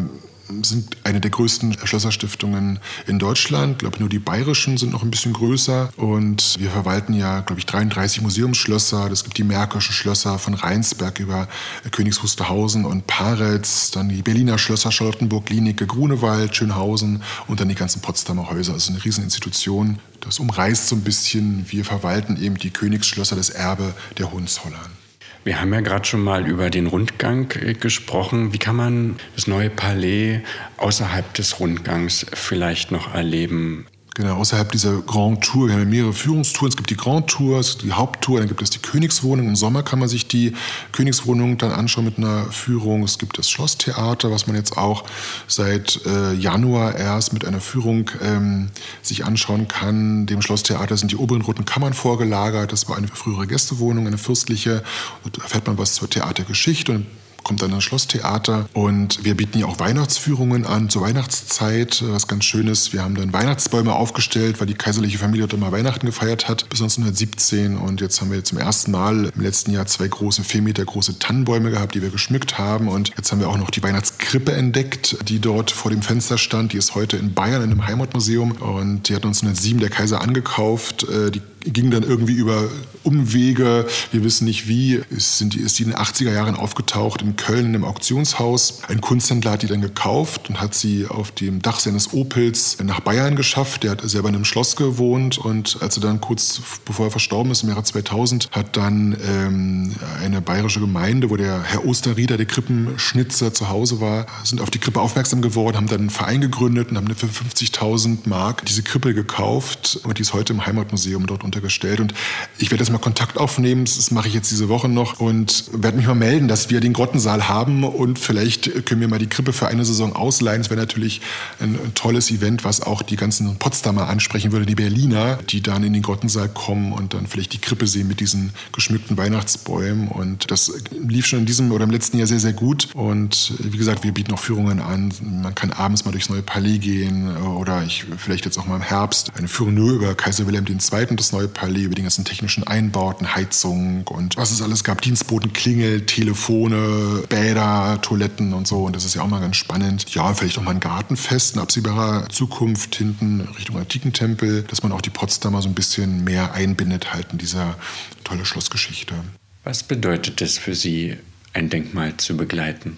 sind eine der größten Schlösserstiftungen in Deutschland. Ich glaube, nur die bayerischen sind noch ein bisschen größer. Und wir verwalten ja, glaube ich, 33 Museumsschlösser. Es gibt die Märkischen Schlösser von Rheinsberg über Königs Wusterhausen und Paretz, dann die Berliner Schlösser Charlottenburg, Lienicke, Grunewald, Schönhausen und dann die ganzen Potsdamer Häuser. Also eine Rieseninstitution. Das umreißt so ein bisschen, wir verwalten eben die Königsschlösser, das Erbe der Hohenzollern. Wir haben ja gerade schon mal über den Rundgang äh, gesprochen. Wie kann man das neue Palais außerhalb des Rundgangs vielleicht noch erleben? Genau, außerhalb dieser Grand Tour. Wir haben mehrere Führungstouren. Es gibt die Grand Tour, es gibt die Haupttour, dann gibt es die Königswohnung. Im Sommer kann man sich die Königswohnung dann anschauen mit einer Führung. Es gibt das Schlosstheater, was man jetzt auch seit äh, Januar erst mit einer Führung ähm, sich anschauen kann. Dem Schlosstheater sind die oberen roten Kammern vorgelagert. Das war eine frühere Gästewohnung, eine fürstliche. Und da erfährt man was zur Theatergeschichte und kommt dann das Schlosstheater und wir bieten ja auch Weihnachtsführungen an zur Weihnachtszeit, was ganz schön ist. Wir haben dann Weihnachtsbäume aufgestellt, weil die kaiserliche Familie dort immer Weihnachten gefeiert hat bis 1917 und jetzt haben wir zum ersten Mal im letzten Jahr zwei große, vier Meter große Tannenbäume gehabt, die wir geschmückt haben und jetzt haben wir auch noch die Weihnachtskrippe entdeckt, die dort vor dem Fenster stand. Die ist heute in Bayern in einem Heimatmuseum und die hat 1907 der Kaiser angekauft. Äh, die ging dann irgendwie über Umwege, wir wissen nicht wie, ist, sind die, ist die in den 80er Jahren aufgetaucht in Köln in einem Auktionshaus. Ein Kunsthändler hat die dann gekauft und hat sie auf dem Dach seines Opels nach Bayern geschafft. Der hat selber in einem Schloss gewohnt und als er dann kurz bevor er verstorben ist, im Jahre 2000, hat dann ähm, eine bayerische Gemeinde, wo der Herr Osterrieder, der Krippenschnitzer, zu Hause war, sind auf die Krippe aufmerksam geworden, haben dann einen Verein gegründet und haben für 50.000 Mark diese Krippe gekauft und die ist heute im Heimatmuseum dort untergestellt. Und ich werde jetzt mal Kontakt aufnehmen, das mache ich jetzt diese Woche noch und werde mich mal melden, dass wir den Grottensaal haben und vielleicht können wir mal die Krippe für eine Saison ausleihen. Das wäre natürlich ein, tolles Event, was auch die ganzen Potsdamer ansprechen würde, die Berliner, die dann in den Grottensaal kommen und dann vielleicht die Krippe sehen mit diesen geschmückten Weihnachtsbäumen. Und das lief schon in diesem oder im letzten Jahr sehr, sehr gut. Und wie gesagt, wir bieten auch Führungen an. Man kann abends mal durchs neue Palais gehen oder ich vielleicht jetzt auch mal im Herbst eine Führung nur über Kaiser Wilhelm II. und das neue Palais, über die ganzen technischen Einbauten, Heizung und was es alles gab. Dienstboten, Klingel, Telefone, Bäder, Toiletten und so. Und das ist ja auch mal ganz spannend. Ja, vielleicht auch mal ein Gartenfest in absehbarer Zukunft hinten Richtung Antikentempel, dass man auch die Potsdamer so ein bisschen mehr einbindet halt in dieser tolle Schlossgeschichte. Was bedeutet es für Sie, ein Denkmal zu begleiten?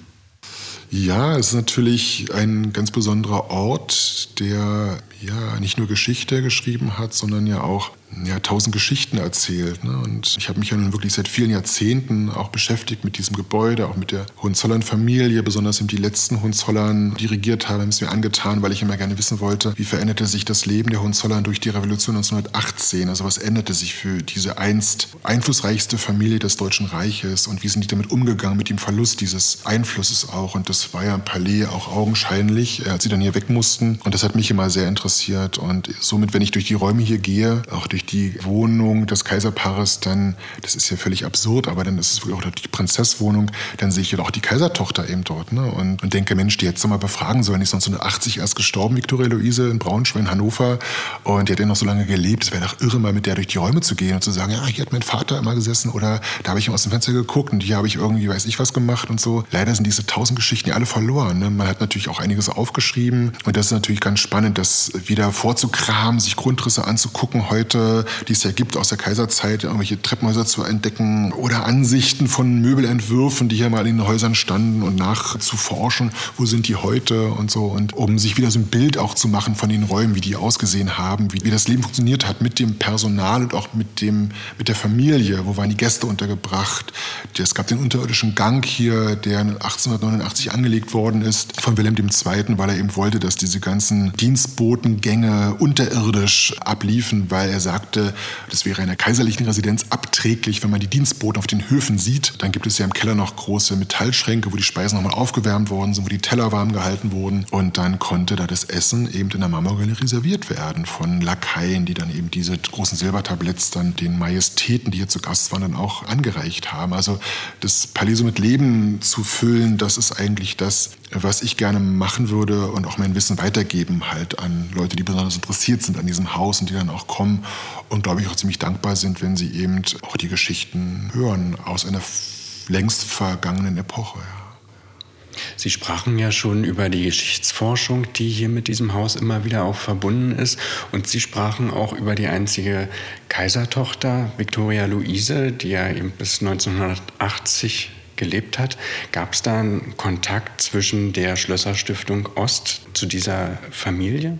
Ja, es ist natürlich ein ganz besonderer Ort, der ja nicht nur Geschichte geschrieben hat, sondern ja auch ja, tausend Geschichten erzählt. Ne? Und ich habe mich ja nun wirklich seit vielen Jahrzehnten auch beschäftigt mit diesem Gebäude, auch mit der Hohenzollern-Familie, besonders eben die letzten Hohenzollern, die regiert haben, es mir angetan, weil ich immer gerne wissen wollte, wie veränderte sich das Leben der Hohenzollern durch die Revolution 1918? Also was änderte sich für diese einst einflussreichste Familie des Deutschen Reiches und wie sind die damit umgegangen, mit dem Verlust dieses Einflusses auch? Und das war ja im Palais auch augenscheinlich, als sie dann hier weg mussten. Und das hat mich immer sehr interessiert. Und somit, wenn ich durch die Räume hier gehe, auch durch die Wohnung des Kaiserpaares, dann, das ist ja völlig absurd, aber dann ist es auch die Prinzesswohnung, dann sehe ich ja auch die Kaisertochter eben dort. Ne? Und, und denke, Mensch, die hätte mal befragen sollen. Die ist 1980 erst gestorben, Viktoria Luise in Braunschweig, Hannover. Und die hat ja noch so lange gelebt. Es wäre doch irre, mal mit der durch die Räume zu gehen und zu sagen, ja, hier hat mein Vater immer gesessen oder da habe ich aus dem Fenster geguckt und hier habe ich irgendwie, weiß ich was gemacht und so. Leider sind diese tausend Geschichten ja alle verloren. Ne? Man hat natürlich auch einiges aufgeschrieben und das ist natürlich ganz spannend, das wieder vorzukramen, sich Grundrisse anzugucken heute die es ja gibt aus der Kaiserzeit, irgendwelche Treppenhäuser zu entdecken oder Ansichten von Möbelentwürfen, die hier mal in den Häusern standen und nachzuforschen, wo sind die heute und so. Und um sich wieder so ein Bild auch zu machen von den Räumen, wie die ausgesehen haben, wie, wie das Leben funktioniert hat mit dem Personal und auch mit, dem, mit der Familie. Wo waren die Gäste untergebracht? Es gab den unterirdischen Gang hier, der 1889 angelegt worden ist von Wilhelm II., weil er eben wollte, dass diese ganzen Dienstbotengänge unterirdisch abliefen, weil er sagt, sagte, das wäre einer kaiserlichen Residenz abträglich, wenn man die Dienstboten auf den Höfen sieht. Dann gibt es ja im Keller noch große Metallschränke, wo die Speisen nochmal aufgewärmt worden sind, wo die Teller warm gehalten wurden. Und dann konnte da das Essen eben in der Marmorgalerie serviert werden von Lakaien, die dann eben diese großen Silbertabletts dann den Majestäten, die hier zu Gast waren, dann auch angereicht haben. Also das Palais mit Leben zu füllen, das ist eigentlich das, was ich gerne machen würde und auch mein Wissen weitergeben halt an Leute, die besonders interessiert sind an diesem Haus und die dann auch kommen und glaube ich auch ziemlich dankbar sind, wenn sie eben auch die Geschichten hören aus einer längst vergangenen Epoche. Ja. Sie sprachen ja schon über die Geschichtsforschung, die hier mit diesem Haus immer wieder auch verbunden ist. Und Sie sprachen auch über die einzige Kaisertochter, Victoria Luise, die ja eben bis 1980 gelebt hat. Gab es da einen Kontakt zwischen der Schlösserstiftung Ost zu dieser Familie?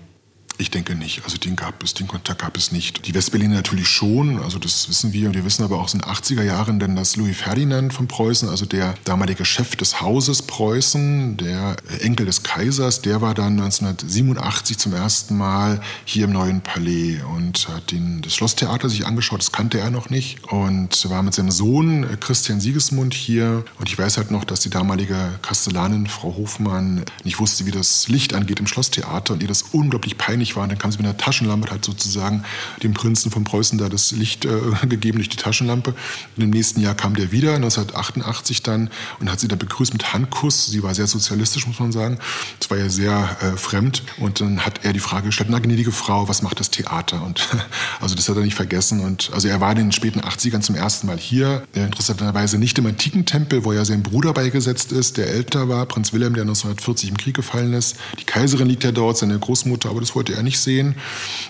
Ich denke nicht. Also den gab es, den Kontakt gab es nicht. Die Westberliner natürlich schon, also das wissen wir. Und wir wissen aber auch in den 80er Jahren, denn dass Louis Ferdinand von Preußen, also der damalige Chef des Hauses Preußen, der Enkel des Kaisers, der war dann 1987 zum ersten Mal hier im neuen Palais und hat den, das Schlosstheater sich angeschaut. Das kannte er noch nicht und war mit seinem Sohn Christian Siegesmund hier. Und ich weiß halt noch, dass die damalige Kastellanin, Frau Hofmann, nicht wusste, wie das Licht angeht im Schlosstheater und ihr das unglaublich peinlich einig waren. Dann kam sie mit einer Taschenlampe halt sozusagen dem Prinzen von Preußen da das Licht äh, <laughs> gegeben durch die Taschenlampe. Und im nächsten Jahr kam der wieder, 1988 dann, und hat sie da begrüßt mit Handkuss. Sie war sehr sozialistisch, muss man sagen. Das war ja sehr äh, fremd. Und dann hat er die Frage gestellt, na gnädige Frau, was macht das Theater? Und <laughs> also das hat er nicht vergessen. Und also er war in den späten 80ern zum ersten Mal hier. Er interessanterweise nicht im antiken Tempel, wo ja sein Bruder beigesetzt ist, der älter war, Prinz Wilhelm, der 1940 im Krieg gefallen ist. Die Kaiserin liegt ja dort, seine Großmutter, aber das wollte er nicht sehen.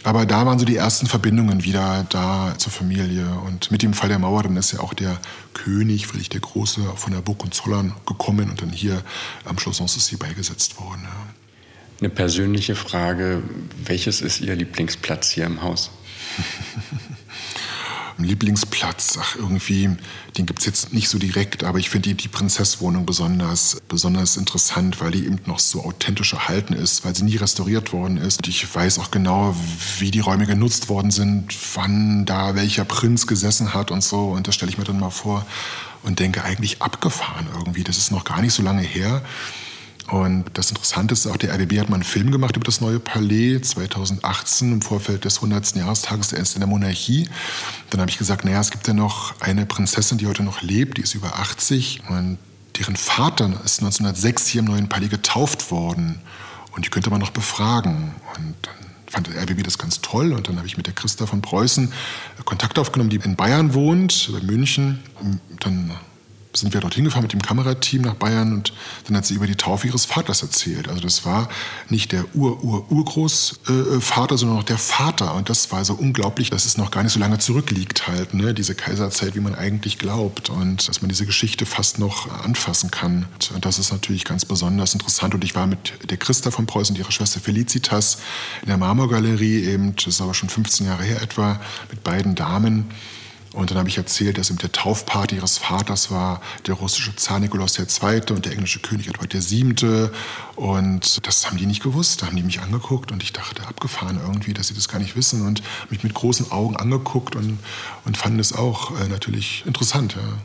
Aber da waren so die ersten Verbindungen wieder da zur Familie. Und mit dem Fall der Mauer, dann ist ja auch der König, Friedrich der Große, von der Burg und Zollern gekommen und dann hier am Schloss Sanssouci beigesetzt worden. Ja. Eine persönliche Frage, welches ist Ihr Lieblingsplatz hier im Haus? <laughs> einen Lieblingsplatz. Ach, irgendwie, den gibt es jetzt nicht so direkt, aber ich finde die, die Prinzesswohnung besonders, besonders interessant, weil die eben noch so authentisch erhalten ist, weil sie nie restauriert worden ist. Und ich weiß auch genau, wie die Räume genutzt worden sind, wann da welcher Prinz gesessen hat und so. Und das stelle ich mir dann mal vor und denke, eigentlich abgefahren irgendwie. Das ist noch gar nicht so lange her. Und das Interessante ist auch, der RBB hat mal einen Film gemacht über das neue Palais 2018 im Vorfeld des 100. Jahrestages der Ersten der Monarchie. Dann habe ich gesagt, naja, es gibt ja noch eine Prinzessin, die heute noch lebt, die ist über 80 und deren Vater ist 1906 hier im neuen Palais getauft worden. Und die könnte man noch befragen. Und dann fand der RBB das ganz toll. Und dann habe ich mit der Christa von Preußen Kontakt aufgenommen, die in Bayern wohnt, in München. Und dann sind wir dorthin gefahren mit dem Kamerateam nach Bayern und dann hat sie über die Taufe ihres Vaters erzählt. Also das war nicht der Ur-Ur-Urgroßvater, sondern noch der Vater. Und das war so unglaublich, dass es noch gar nicht so lange zurückliegt halt, ne? diese Kaiserzeit, wie man eigentlich glaubt. Und dass man diese Geschichte fast noch anfassen kann. Und das ist natürlich ganz besonders interessant. Und ich war mit der Christa von Preußen und ihrer Schwester Felicitas in der Marmorgalerie eben, das ist aber schon 15 Jahre her etwa, mit beiden Damen. Und dann habe ich erzählt, dass eben der Taufparty ihres Vaters war der russische Zar Nikolaus II. und der englische König Edward VII. Und das haben die nicht gewusst. Da haben die mich angeguckt und ich dachte, abgefahren irgendwie, dass sie das gar nicht wissen. Und mich mit großen Augen angeguckt und, und fanden es auch äh, natürlich interessant. Ja.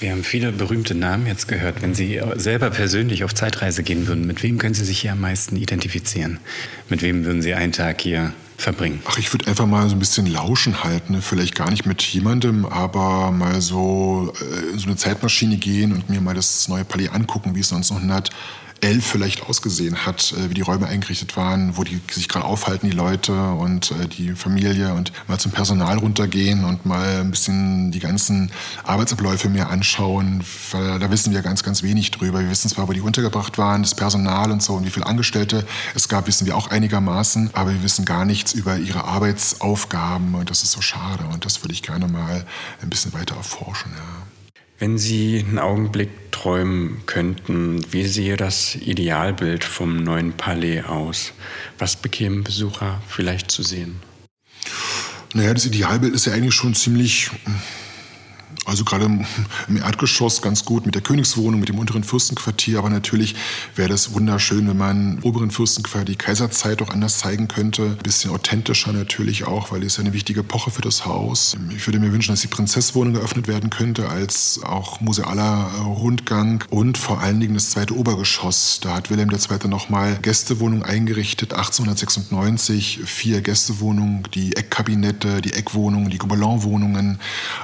Wir haben viele berühmte Namen jetzt gehört. Wenn Sie selber persönlich auf Zeitreise gehen würden, mit wem können Sie sich hier am meisten identifizieren? Mit wem würden Sie einen Tag hier verbringen? Ach, ich würde einfach mal so ein bisschen lauschen halten. Ne? Vielleicht gar nicht mit jemandem, aber mal so äh, in so eine Zeitmaschine gehen und mir mal das neue Palais angucken, wie es 1900 elf vielleicht ausgesehen hat, äh, wie die Räume eingerichtet waren, wo die sich gerade aufhalten, die Leute und äh, die Familie und mal zum Personal runtergehen und mal ein bisschen die ganzen Arbeitsabläufe mir anschauen, weil da wissen wir ganz, ganz wenig drüber. Wir wissen zwar, wo die untergebracht waren, das Personal und so und wie viele Angestellte es gab, wissen wir auch einigermaßen, aber wir wissen gar nichts über ihre Arbeitsaufgaben und das ist so schade und das würde ich gerne mal ein bisschen weiter erforschen. Ja. Wenn Sie einen Augenblick träumen könnten, wie sehe das Idealbild vom neuen Palais aus? Was bekämen Besucher vielleicht zu sehen? Naja, das Idealbild ist ja eigentlich schon ziemlich also gerade im Erdgeschoss ganz gut mit der Königswohnung, mit dem unteren Fürstenquartier. Aber natürlich wäre das wunderschön, wenn man im oberen Fürstenquartier die Kaiserzeit auch anders zeigen könnte. Ein bisschen authentischer natürlich auch, weil es ja eine wichtige Epoche für das Haus. Ich würde mir wünschen, dass die Prinzesswohnung geöffnet werden könnte als auch musealer äh, Rundgang und vor allen Dingen das zweite Obergeschoss. Da hat Wilhelm II. nochmal Gästewohnung eingerichtet, 1896, vier Gästewohnungen, die Eckkabinette, die Eckwohnungen, die Gobelin-Wohnungen.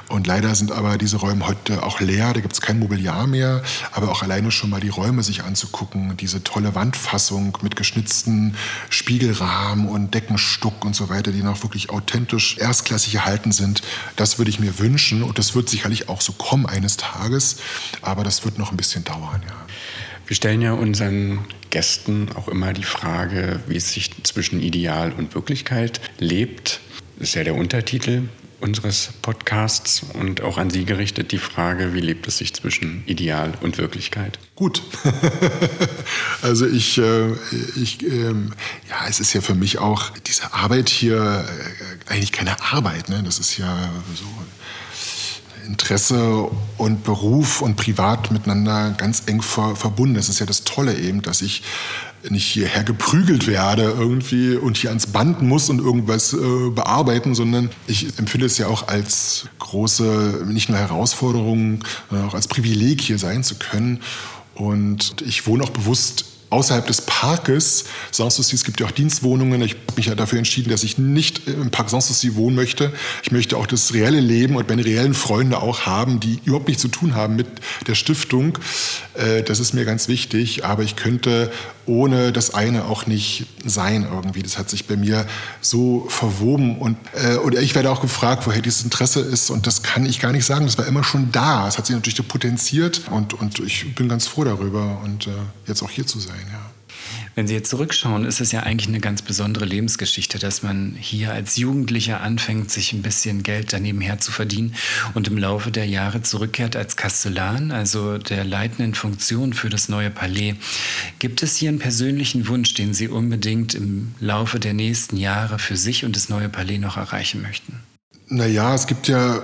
Und leider sind aber diese Räume heute auch leer, da gibt es kein Mobiliar mehr, aber auch alleine schon mal die Räume sich anzugucken, diese tolle Wandfassung mit geschnitzten Spiegelrahmen und Deckenstuck und so weiter, die noch wirklich authentisch erstklassig erhalten sind, das würde ich mir wünschen. Und das wird sicherlich auch so kommen eines Tages, aber das wird noch ein bisschen dauern, ja. Wir stellen ja unseren Gästen auch immer die Frage, wie es sich zwischen Ideal und Wirklichkeit lebt. Das ist ja der Untertitel unseres Podcasts und auch an Sie gerichtet die Frage, wie lebt es sich zwischen Ideal und Wirklichkeit? Gut. <laughs> also ich, äh, ich äh, ja, es ist ja für mich auch diese Arbeit hier äh, eigentlich keine Arbeit. Ne? Das ist ja so Interesse und Beruf und Privat miteinander ganz eng ver verbunden. Das ist ja das Tolle eben, dass ich nicht hierher geprügelt werde irgendwie und hier ans Band muss und irgendwas äh, bearbeiten, sondern ich empfinde es ja auch als große, nicht nur Herausforderung, sondern auch als Privileg hier sein zu können. Und ich wohne auch bewusst außerhalb des Parkes Sanssouci, es gibt ja auch Dienstwohnungen. Ich habe mich ja dafür entschieden, dass ich nicht im Park Sanssouci wohnen möchte. Ich möchte auch das reelle Leben und meine reellen Freunde auch haben, die überhaupt nichts zu tun haben mit der Stiftung. Äh, das ist mir ganz wichtig. Aber ich könnte ohne das eine auch nicht sein irgendwie. Das hat sich bei mir so verwoben und äh, oder ich werde auch gefragt, woher dieses Interesse ist und das kann ich gar nicht sagen. Das war immer schon da. Es hat sich natürlich potenziert und, und ich bin ganz froh darüber und äh, jetzt auch hier zu sein. Ja. Wenn Sie jetzt zurückschauen, ist es ja eigentlich eine ganz besondere Lebensgeschichte, dass man hier als Jugendlicher anfängt, sich ein bisschen Geld daneben her zu verdienen und im Laufe der Jahre zurückkehrt als Kastellan, also der leitenden Funktion für das neue Palais. Gibt es hier einen persönlichen Wunsch, den Sie unbedingt im Laufe der nächsten Jahre für sich und das neue Palais noch erreichen möchten? Naja, es gibt ja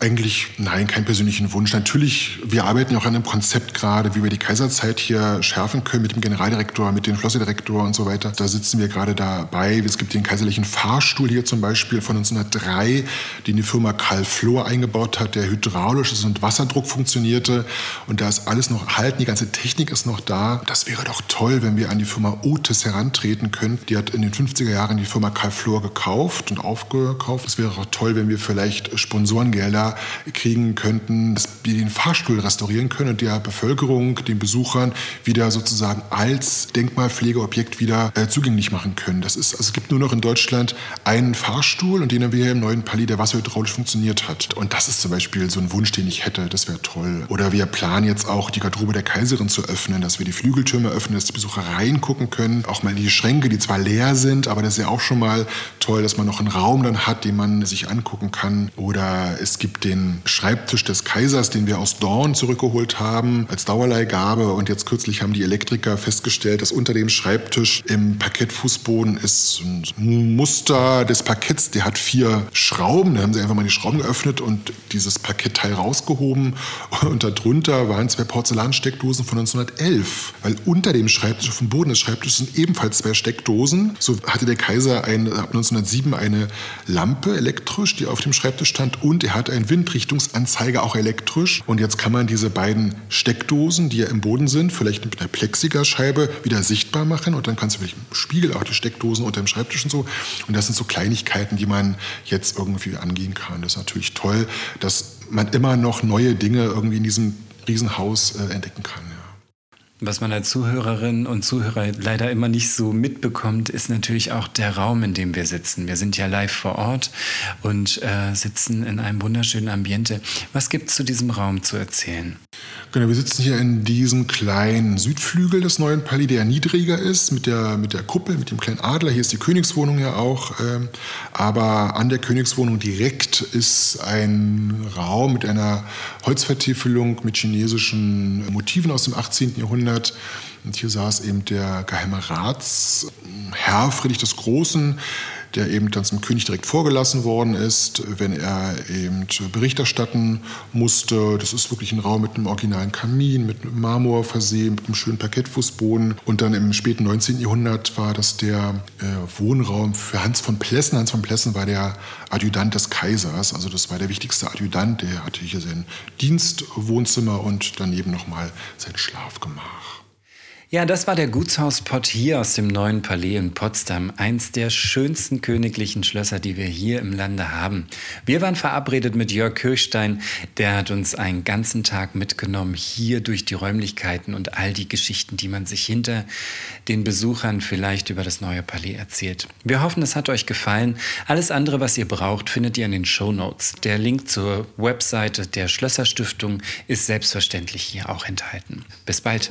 eigentlich, nein, keinen persönlichen Wunsch. Natürlich, wir arbeiten ja auch an einem Konzept gerade, wie wir die Kaiserzeit hier schärfen können mit dem Generaldirektor, mit dem Schlosserdirektor und so weiter. Da sitzen wir gerade dabei. Es gibt den kaiserlichen Fahrstuhl hier zum Beispiel von 1903, den die Firma Karl Flor eingebaut hat, der hydraulisch ist und Wasserdruck funktionierte. Und da ist alles noch erhalten, die ganze Technik ist noch da. Das wäre doch toll, wenn wir an die Firma Otis herantreten könnten. Die hat in den 50er Jahren die Firma Karl Flor gekauft und aufgekauft. Es wäre auch toll, wenn wir vielleicht Sponsorengelder kriegen könnten, dass wir den Fahrstuhl restaurieren können und der Bevölkerung, den Besuchern wieder sozusagen als Denkmalpflegeobjekt wieder äh, zugänglich machen können. Das ist, also es gibt nur noch in Deutschland einen Fahrstuhl und den haben wir hier im neuen Palais, der wasserhydraulisch funktioniert hat. Und das ist zum Beispiel so ein Wunsch, den ich hätte. Das wäre toll. Oder wir planen jetzt auch die Garderobe der Kaiserin zu öffnen, dass wir die Flügeltürme öffnen, dass die Besucher reingucken können. Auch mal in die Schränke, die zwar leer sind, aber das ist ja auch schon mal toll, dass man noch einen Raum dann hat, den man sich angucken kann. Oder es gibt den Schreibtisch des Kaisers, den wir aus Dorn zurückgeholt haben, als Dauerleihgabe. Und jetzt kürzlich haben die Elektriker festgestellt, dass unter dem Schreibtisch im Parkettfußboden ist ein Muster des Parketts. Der hat vier Schrauben. Da haben sie einfach mal die Schrauben geöffnet und dieses Parkettteil rausgehoben. <laughs> Und darunter waren zwei Porzellansteckdosen von 1911. Weil unter dem Schreibtisch, auf dem Boden des Schreibtisches sind ebenfalls zwei Steckdosen. So hatte der Kaiser ein, ab 1907 eine Lampe elektrisch, die auf dem Schreibtisch stand. Und er hat ein Windrichtungsanzeiger auch elektrisch. Und jetzt kann man diese beiden Steckdosen, die ja im Boden sind, vielleicht mit einer Plexigerscheibe wieder sichtbar machen. Und dann kannst du vielleicht im Spiegel auch die Steckdosen unter dem Schreibtisch und so. Und das sind so Kleinigkeiten, die man jetzt irgendwie angehen kann. Das ist natürlich toll, dass man immer noch neue Dinge irgendwie in diesem Riesenhaus äh, entdecken kann. Was man als Zuhörerinnen und Zuhörer leider immer nicht so mitbekommt, ist natürlich auch der Raum, in dem wir sitzen. Wir sind ja live vor Ort und äh, sitzen in einem wunderschönen Ambiente. Was gibt es zu diesem Raum zu erzählen? Genau, wir sitzen hier in diesem kleinen Südflügel des neuen Palais, der niedriger ist, mit der, mit der Kuppel, mit dem kleinen Adler. Hier ist die Königswohnung ja auch. Äh, aber an der Königswohnung direkt ist ein Raum mit einer Holzvertiefelung mit chinesischen Motiven aus dem 18. Jahrhundert Jahrhundert. Und hier saß eben der geheime Ratsherr Friedrich des Großen, der eben dann zum König direkt vorgelassen worden ist, wenn er eben Bericht erstatten musste. Das ist wirklich ein Raum mit einem originalen Kamin, mit Marmor versehen, mit einem schönen Parkettfußboden. Und dann im späten 19. Jahrhundert war das der äh, Wohnraum für Hans von Plessen. Hans von Plessen war der Adjutant des Kaisers, also das war der wichtigste Adjutant. Der hatte hier sein Dienstwohnzimmer und daneben nochmal sein Schlafgemach. Ja, das war der Gutshauspott hier aus dem neuen Palais in Potsdam. Eins der schönsten königlichen Schlösser, die wir hier im Lande haben. Wir waren verabredet mit Jörg Kirchstein. Der hat uns einen ganzen Tag mitgenommen hier durch die Räumlichkeiten und all die Geschichten, die man sich hinter den Besuchern vielleicht über das neue Palais erzählt. Wir hoffen, es hat euch gefallen. Alles andere, was ihr braucht, findet ihr in den Show Notes. Der Link zur Webseite der Schlösserstiftung ist selbstverständlich hier auch enthalten. Bis bald.